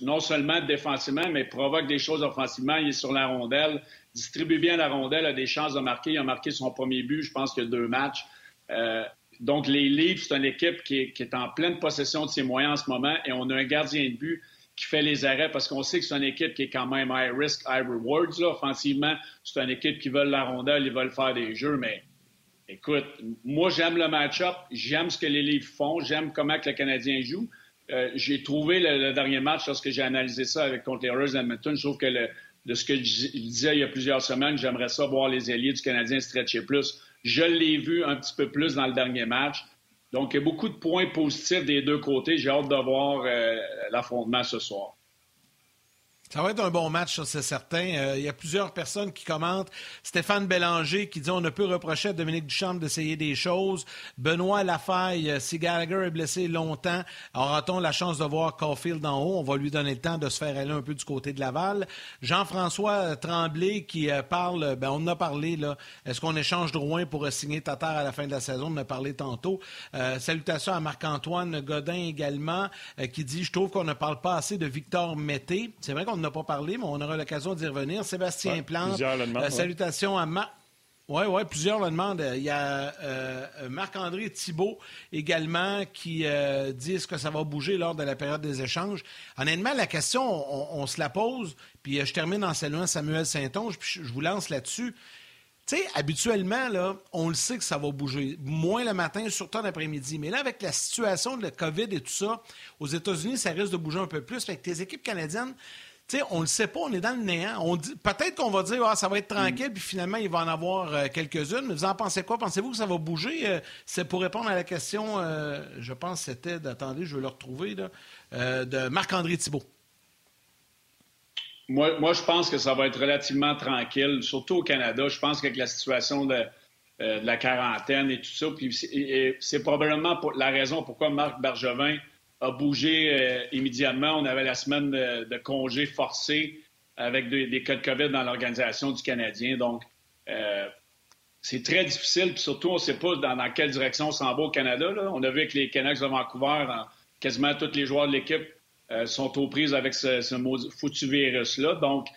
non seulement défensivement, mais provoque des choses offensivement. Il est sur la rondelle, distribue bien la rondelle, a des chances de marquer. Il a marqué son premier but, je pense qu'il y a deux matchs. Euh, donc, les Leafs, c'est une équipe qui est, en pleine possession de ses moyens en ce moment et on a un gardien de but qui fait les arrêts parce qu'on sait que c'est une équipe qui est quand même high risk, high rewards. Là. Offensivement, c'est une équipe qui veut la rondelle, ils veulent faire des jeux, mais écoute, moi j'aime le match-up, j'aime ce que les livres font, j'aime comment que le Canadien joue. Euh, j'ai trouvé le, dernier match lorsque j'ai analysé ça avec contre les Oilers. Je trouve que de ce que je disais il y a plusieurs semaines, j'aimerais ça voir les alliés du Canadien stretcher plus. Je l'ai vu un petit peu plus dans le dernier match. Donc, il y a beaucoup de points positifs des deux côtés. J'ai hâte de voir euh, l'affrontement ce soir. Ça va être un bon match, ça, c'est certain. Euh, il y a plusieurs personnes qui commentent. Stéphane Bélanger qui dit on ne peut reprocher à Dominique Duchamp d'essayer des choses. Benoît Lafaille, euh, si Gallagher est blessé longtemps, aura-t-on la chance de voir Caulfield en haut? On va lui donner le temps de se faire aller un peu du côté de Laval. Jean-François Tremblay qui euh, parle, ben on en a parlé, là. Est-ce qu'on échange Drouin pour signer Tatar à la fin de la saison? On en a parlé tantôt. salutations à Marc-Antoine Godin également qui dit je trouve qu'on ne parle pas assez de Victor Mété. C'est vrai qu'on n'a pas parlé, mais on aura l'occasion d'y revenir. Sébastien Plante. Euh, salutations à Marc. Oui, oui, plusieurs le demandent. Il y a euh, Marc-André Thibault également qui euh, dit ce que ça va bouger lors de la période des échanges? Honnêtement, la question, on, se la pose, puis je termine en saluant Samuel Saint-Onge, puis je vous lance là-dessus. Tu sais, habituellement, là, on le sait que ça va bouger. Moins le matin, surtout l'après-midi. Mais là, avec la situation de la COVID et tout ça, aux États-Unis, ça risque de bouger un peu plus. Fait que tes équipes canadiennes, on ne le sait pas, on est dans le néant. On dit, peut-être qu'on va dire, ah, ça va être tranquille, puis finalement, il va en avoir euh, quelques-unes. Mais vous en pensez quoi? Pensez-vous que ça va bouger? Euh, c'est pour répondre à la question, euh, je pense que c'était, d'attendez, je vais le retrouver, de Marc-André Thibault. Moi, moi, je pense que ça va être relativement tranquille, surtout au Canada. Je pense qu'avec la situation de, la quarantaine et tout ça, puis c'est probablement la raison pourquoi Marc Bergevin a bougé euh, immédiatement. On avait la semaine de, congé forcé avec des, cas de COVID dans l'organisation du Canadien. Donc, euh, c'est très difficile. Puis surtout, on ne sait pas dans, quelle direction on s'en va au Canada. On a vu que les Canucks de Vancouver, quasiment tous les joueurs de l'équipe euh, sont aux prises avec ce, foutu virus-là. Donc,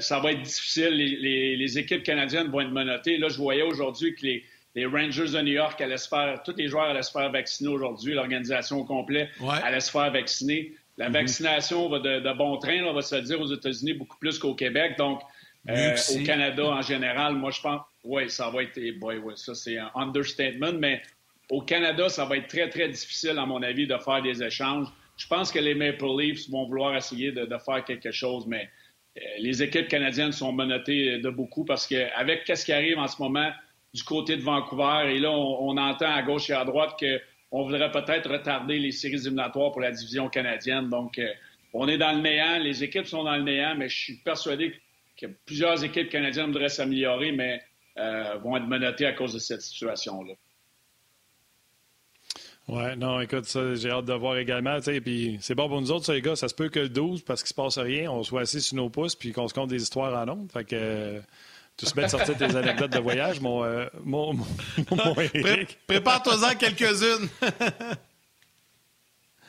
ça va être difficile. Les, équipes canadiennes vont être menotées. Là, je voyais aujourd'hui que les, les Rangers de New York allaient se faire, tous les joueurs allaient se faire vacciner aujourd'hui, l'organisation au complet allait se faire vacciner. La mhm. vaccination va de, bon train, on va se le dire, aux États-Unis beaucoup plus qu'au Québec. Donc, euh, au Canada en général, moi, je pense, oui, ça va être, boy, ouais, ça c'est un understatement, mais au Canada, ça va être très, très difficile, à mon avis, de faire des échanges. Je pense que les Maple Leafs vont vouloir essayer de, faire quelque chose, mais euh, les équipes canadiennes sont menotées de beaucoup parce qu'avec ce qui arrive en ce moment, du côté de Vancouver. Et là, on, entend à gauche et à droite qu'on voudrait peut-être retarder les séries éliminatoires pour la division canadienne. Donc, euh, on est dans le néant. Les équipes sont dans le néant, mais je suis persuadé que plusieurs équipes canadiennes voudraient s'améliorer, mais euh, vont être menotées à cause de cette situation-là. Oui, non, écoute, ça, j'ai hâte de voir également. Puis c'est bon pour nous autres, ça, les gars. Ça se peut que le 12, parce qu'il se passe rien, on soit assis sur nos pouces puis qu'on se compte des histoires en nombre. Fait que. Tu se mets de sortir tes anecdotes de voyage, mon, euh, mon, mon, Eric? Prépare-toi-en quelques-unes.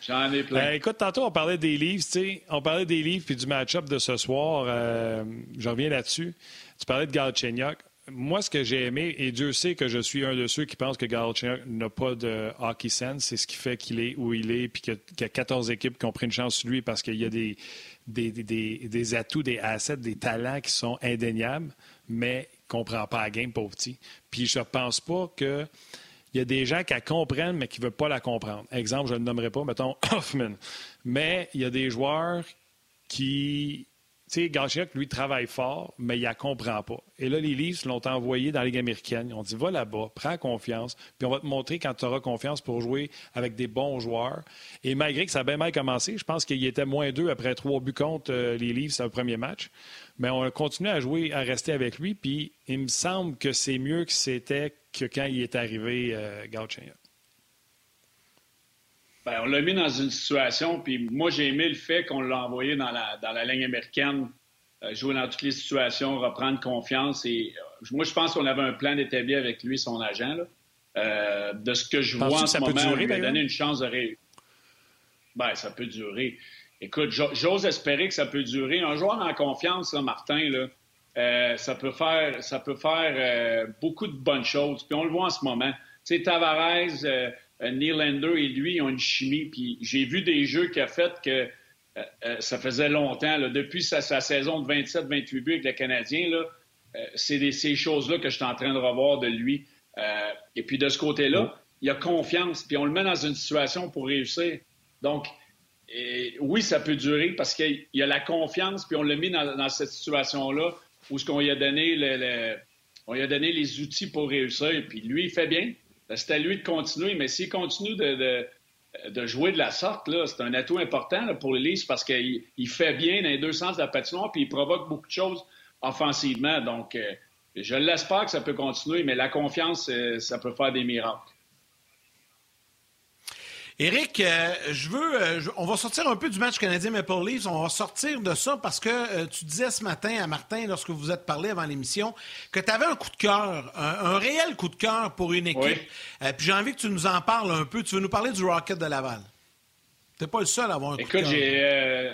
J'en ai plein. Euh, écoute, tantôt, on parlait des livres, tu sais. On parlait des livres puis du match-up de ce soir. Euh, je reviens là-dessus. Tu parlais de Galchenyuk. Moi, ce que j'ai aimé, et Dieu sait que je suis un de ceux qui pensent que Galchenyuk n'a pas de hockey sense, c'est ce qui fait qu'il est où il est, puis qu'il y a 14 équipes qui ont pris une chance sur lui parce qu'il y a des, des, des, des atouts, des assets, des talents qui sont indéniables mais comprend pas la game, pauvre petit. Puis je pense pas que. Il y a des gens qui la comprennent, mais qui ne veulent pas la comprendre. Exemple, je ne le nommerai pas, mettons Hoffman. Mais il y a des joueurs qui sais, Galchenyuk, lui, travaille fort, mais il ne comprend pas. Et là, les Leafs l'ont envoyé dans la Ligue américaine. Ils ont dit, va là-bas, prends confiance, puis on va te montrer quand tu auras confiance pour jouer avec des bons joueurs. Et malgré que ça a bien mal commencé, je pense qu'il était moins deux après trois buts contre euh, les Leafs le premier match. Mais on a continué à jouer, à rester avec lui, puis il me semble que c'est mieux que c'était que quand il est arrivé, euh, ben, on l'a mis dans une situation, puis moi, j'ai aimé le fait qu'on l'a envoyé dans la, dans la ligne américaine, euh, jouer dans toutes les situations, reprendre confiance. Et euh, moi, je pense qu'on avait un plan établi avec lui, son agent. Euh, de ce que je vois en ce moment, durer, on lui a donné une chance de réussir. Ben, ça peut durer. Écoute, j'ose espérer que ça peut durer. Un joueur en confiance, là, Martin, là, ça peut faire, ça peut faire beaucoup de bonnes choses. Puis on le voit en ce moment. Tu sais, Tavares, euh, Nylander et lui ont une chimie. Puis j'ai vu des jeux qu'il a fait que euh, euh, ça faisait longtemps. depuis sa, saison de 27-28 buts avec le Canadien, c'est ces choses-là que je suis en train de revoir de lui. et puis de ce côté-là, il a confiance. Puis on le met dans une situation pour réussir. Donc, oui, ça peut durer parce qu'il y a la confiance, puis on l'a mis dans, cette situation-là où ce qu'on lui a donné on lui a donné les outils pour réussir. Puis lui, il fait bien. Ben, c'est à lui de continuer, mais s'il continue de, de, jouer de la sorte, c'est un atout important pour les parce qu'il fait bien dans les deux sens de la patinoire puis il provoque beaucoup de choses offensivement. Donc, euh, je l'espère que ça peut continuer, mais la confiance, euh, ça peut faire des miracles. Éric, euh, je veux, euh, on va sortir un peu du match canadien Maple Leafs. On va sortir de ça parce que euh, tu disais ce matin à Martin, lorsque vous êtes parlé avant l'émission, que tu avais un coup de cœur, un, réel coup de cœur pour une équipe. puis j'ai envie que tu nous en parles un peu. Tu veux nous parler du Rocket de Laval? T'es pas le seul à avoir un coup de cœur. Écoute, j'ai.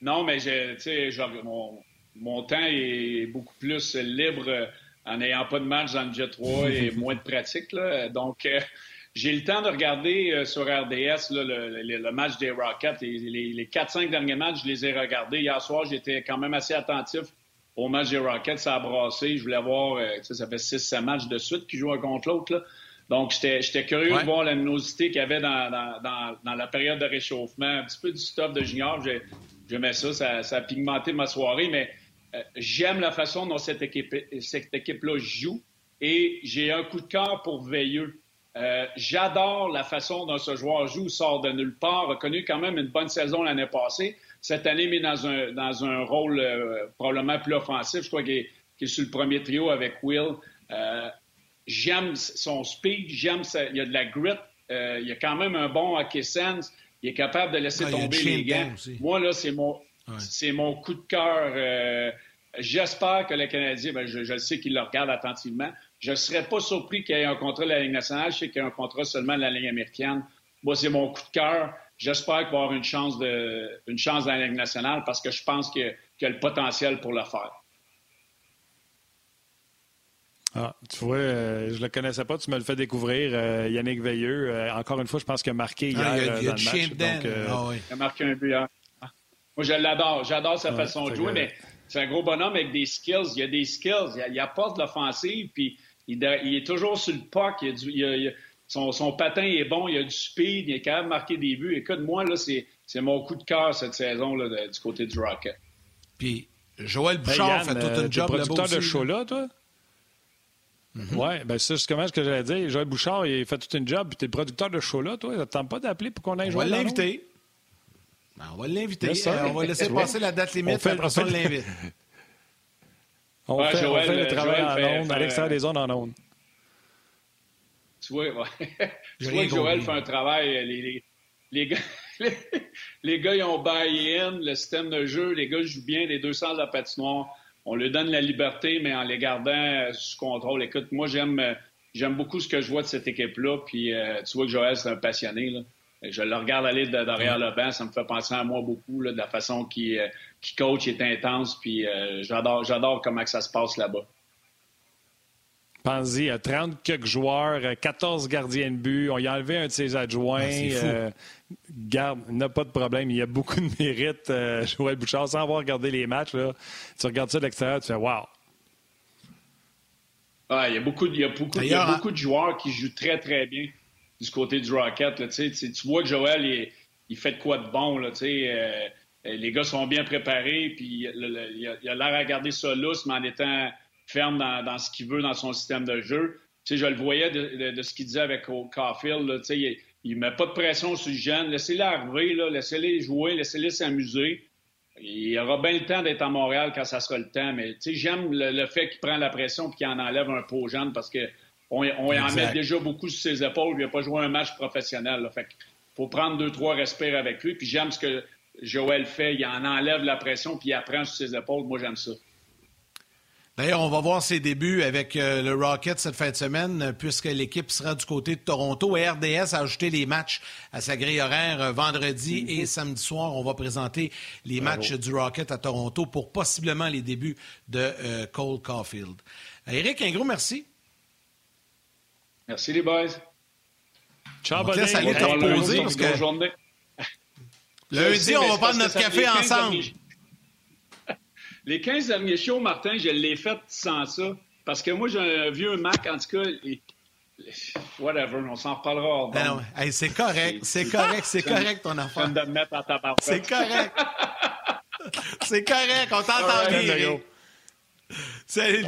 Non, mais tu sais, mon, mon temps est beaucoup plus libre en n'ayant pas de match dans le Jet 3 et moins de pratique. Là. Donc, j'ai le temps de regarder euh, sur RDS le, match des Rockets. Les, les, 4-5 derniers matchs, je les ai regardés. Hier soir, j'étais quand même assez attentif au match des Rockets. Ça a brassé. Je voulais voir, euh, ça fait 6-7 matchs de suite qu'ils jouent un contre l'autre. Donc, j'étais curieux de voir la luminosité qu'il y avait dans, dans, dans, la période de réchauffement. Un petit peu du stuff de junior. J'aimais ça, ça. Ça a pigmenté ma soirée. Mais euh, j'aime la façon dont cette équipe-là cette équipe joue. Et j'ai un coup de cœur pour Veilleux. Euh, j'adore la façon dont ce joueur joue, sort de nulle part, a connu quand même une bonne saison l'année passée. Cette année, mais dans un, dans un rôle euh, probablement plus offensif. Je crois qu'il est, sur le premier trio avec Will. Euh, j'aime son speed, j'aime il y a de la grit, il y a quand même un bon hockey sense, il est capable de laisser ah, tomber les gants. Moi, là, c'est mon, c'est mon coup de cœur. J'espère que le Canadien, ben, je, je sais qu'il le regarde attentivement, je ne serais pas surpris qu'il y ait un contrat de la Ligue nationale. Je sais qu'il y a un contrat seulement de la Ligue américaine. Moi, c'est mon coup de cœur. J'espère qu'il va avoir une chance, de, une chance dans la Ligue nationale parce que je pense qu'il y a le potentiel pour le faire. Ah, tu vois, euh, je le connaissais pas, tu me le fais découvrir, euh, Yannick Veilleux. Euh, encore une fois, je pense qu'il a marqué hier ah, il a, il a dans le match. Ah, oui. Il a marqué un but hier. Moi, je l'adore. J'adore sa façon de jouer, mais c'est un gros bonhomme avec des skills. Il a des skills. Il, apporte de l'offensive, puis il, est toujours sur le puck. son, patin est bon, il a du speed, il est capable de marquer des buts. Écoute, moi, là, c'est, mon coup de cœur cette saison là, du côté du Rocket. Puis Joël Bouchard fait tout un euh, job producteur de show là, toi? Mm-hmm. Oui, bien, c'est justement ce que j'allais dire. Joël Bouchard, il fait tout un job, puis t'es le producteur de show là, toi. T'attends pas d'appeler pour qu'on aille jouer. On va l'inviter. Ben, on va l'inviter. on va laisser passer la date limite, on fait, après on l'invite. On, fait, le travail en ondes, à l'extérieur des zones en ondes. Tu vois, ouais. tu vois que Joël fait un travail. Les, les, les gars, les, gars, ils ont buy-in, le système de jeu. Les gars jouent bien les deux sens de la patinoire. On leur donne la liberté, mais en les gardant euh, sous contrôle. Écoute, moi, j'aime euh, j'aime beaucoup ce que je vois de cette équipe-là. Puis euh, tu vois que Joël, c'est un passionné. Là. Je le regarde aller derrière le banc, ça me fait penser à moi beaucoup, là, de la façon qu'il qui coach est intense, puis euh, j'adore, j'adore comment que ça se passe là-bas. Pensez, à 30 quelques joueurs, 14 gardiens de but, on y a enlevé un de ses adjoints. Ah, euh, garde, n'a pas de problème, il y a beaucoup de mérite, euh, Joël Bouchard, sans avoir regardé les matchs. Là, tu regardes ça de l'extérieur, tu fais wow. Ah, il y a beaucoup, il y a beaucoup, il y a beaucoup de joueurs qui jouent très, très bien du côté du Rocket. Là, tu vois que Joël, il, il, fait de quoi de bon. Là, euh, les gars sont bien préparés, puis il a l'air à garder ça lousse, mais en étant ferme dans, ce qu'il veut dans son système de jeu. Tu sais, je le voyais de, ce qu'il disait avec Caulfield. tu sais, il ne met pas de pression sur le jeune. Laissez-les arriver, laissez-les jouer, laissez-les s'amuser. Il aura bien le temps d'être à Montréal quand ça sera le temps. Mais j'aime le, fait qu'il prend la pression et qu'il en enlève un peu aux jeunes parce qu'on on en met déjà beaucoup sur ses épaules. Il n'a pas joué un match professionnel. Fait faut prendre deux, trois respires avec lui. Puis j'aime ce que Joël fait. Il en enlève la pression puis il apprend sur ses épaules. Moi, j'aime ça. D'ailleurs, on va voir ses débuts avec euh, le Rocket cette fin de semaine, euh, puisque l'équipe sera du côté de Toronto. Et RDS a ajouté les matchs à sa grille horaire euh, vendredi mm-hmm. et samedi soir. On va présenter les matchs du Rocket à Toronto pour possiblement les débuts de Cole Caulfield. Eric, un gros merci. Merci les boys. Ciao, bonne aller te reposer parce que... Lundi, on va prendre notre café ensemble. Les 15 derniers shows, Martin, je l'ai fait sans ça. Parce que moi, j'ai un vieux Mac, en tout cas. Et... Whatever, on s'en reparlera. Ben c'est correct, c'est correct, c'est correct ton affaire. C'est correct. c'est correct, on t'entend bien. Salut,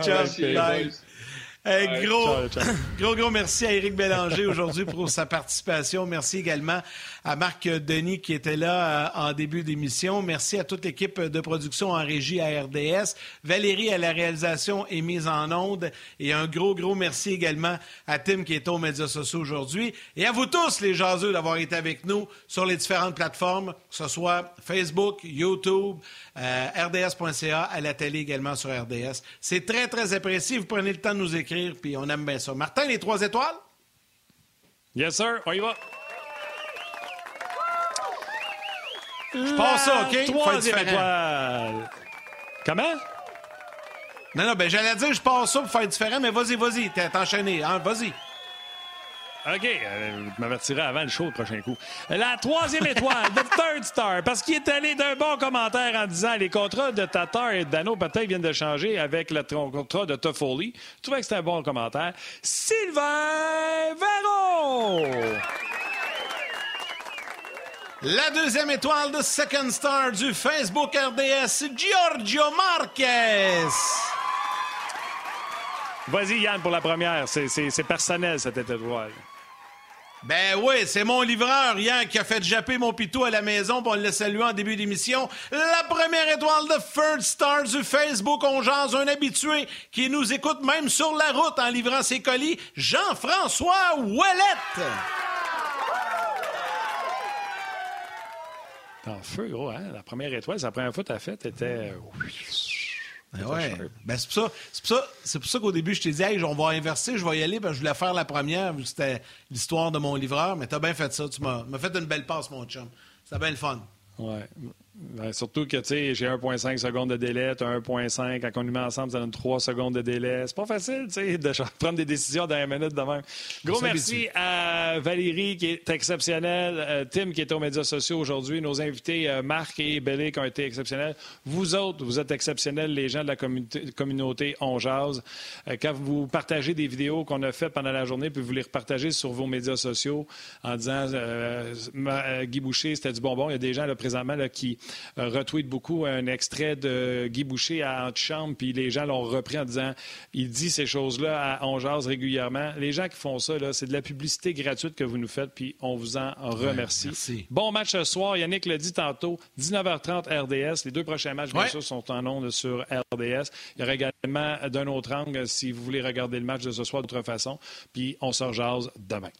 ciao. gros, gros, gros merci à Éric Bélanger aujourd'hui pour sa participation. Merci également à Marc Denis qui était là euh, en début d'émission. Merci à toute l'équipe de production en régie à RDS. Valérie à la réalisation et mise en onde. Et un gros, gros merci également à Tim qui est aux médias sociaux aujourd'hui. Et à vous tous, les jaseux, d'avoir été avec nous sur les différentes plateformes, que ce soit Facebook, YouTube, euh, RDS.ca, à la télé également sur RDS. C'est très, très apprécié. Vous prenez le temps de nous écrire, puis on aime bien ça. Martin, les trois étoiles? Yes, sir. On y va. Je passe ça, OK? Troisième étoile. Comment? Non, non, ben j'allais dire je passe ça pour faire différent, mais vas-y, vas-y, t'es enchaîné, hein? Vas-y. OK, euh, je m'avertirai avant le show le prochain coup. La troisième étoile, The Third Star, parce qu'il est allé d'un bon commentaire en disant les contrats de Tatar et Dano peut-être viennent de changer avec le contrat de Toffoli. Je trouvais que c'était un bon commentaire. Sylvain Véron! La deuxième étoile de Second Star du Facebook RDS, Giorgio Marquez. Vas-y, Yann, pour la première. C'est personnel, cette étoile. Ben oui, c'est mon livreur, Yann, qui a fait japper mon pitou à la maison, pour le saluer en début d'émission. La première étoile de Third Star du Facebook On Jase, un habitué qui nous écoute même sur la route en livrant ses colis, Jean-François Ouellette. en feu, gros. Hein? La première étoile, la première fois que tu as fait, était. Ben ouais. Ben c'est pour ça, c'est pour ça, qu'au début, je t'ai dit, hey, on va inverser, je vais y aller, ben, je voulais faire la première, vu que c'était l'histoire de mon livreur, mais t'as bien fait ça. Tu m'as fait une belle passe, mon chum. C'était bien le fun. Ouais. Ben, surtout que, tu sais, j'ai 1,5 secondes de délai, tu as 1,5. Quand on nous met ensemble, ça donne 3 secondes de délai. C'est pas facile, tu sais, de prendre des décisions dans une minute de même. Gros merci à Valérie, qui est exceptionnelle, euh, Tim, qui est aux médias sociaux aujourd'hui, nos invités, euh, Marc et Bélé, qui ont été exceptionnels. Vous autres, vous êtes exceptionnels, les gens de la communauté, communauté On Jazz. Euh, quand vous partagez des vidéos qu'on a faites pendant la journée, puis vous les repartagez sur vos médias sociaux en disant Guy Boucher, c'était du bonbon. Il y a des gens, là, présentement, là, qui retweet beaucoup un extrait de Guy Boucher à Antichambre, puis les gens l'ont repris en disant il dit ces choses-là à On régulièrement. Les gens qui font ça, c'est de la publicité gratuite que vous nous faites, puis on vous en remercie. bon match ce soir. Yannick l'a dit tantôt, 19h30 RDS. Les deux prochains matchs, bien sûr, sont en ondes sur RDS. Il y aura également d'un autre angle si vous voulez regarder le match de ce soir d'autre façon. Puis on se rejase demain.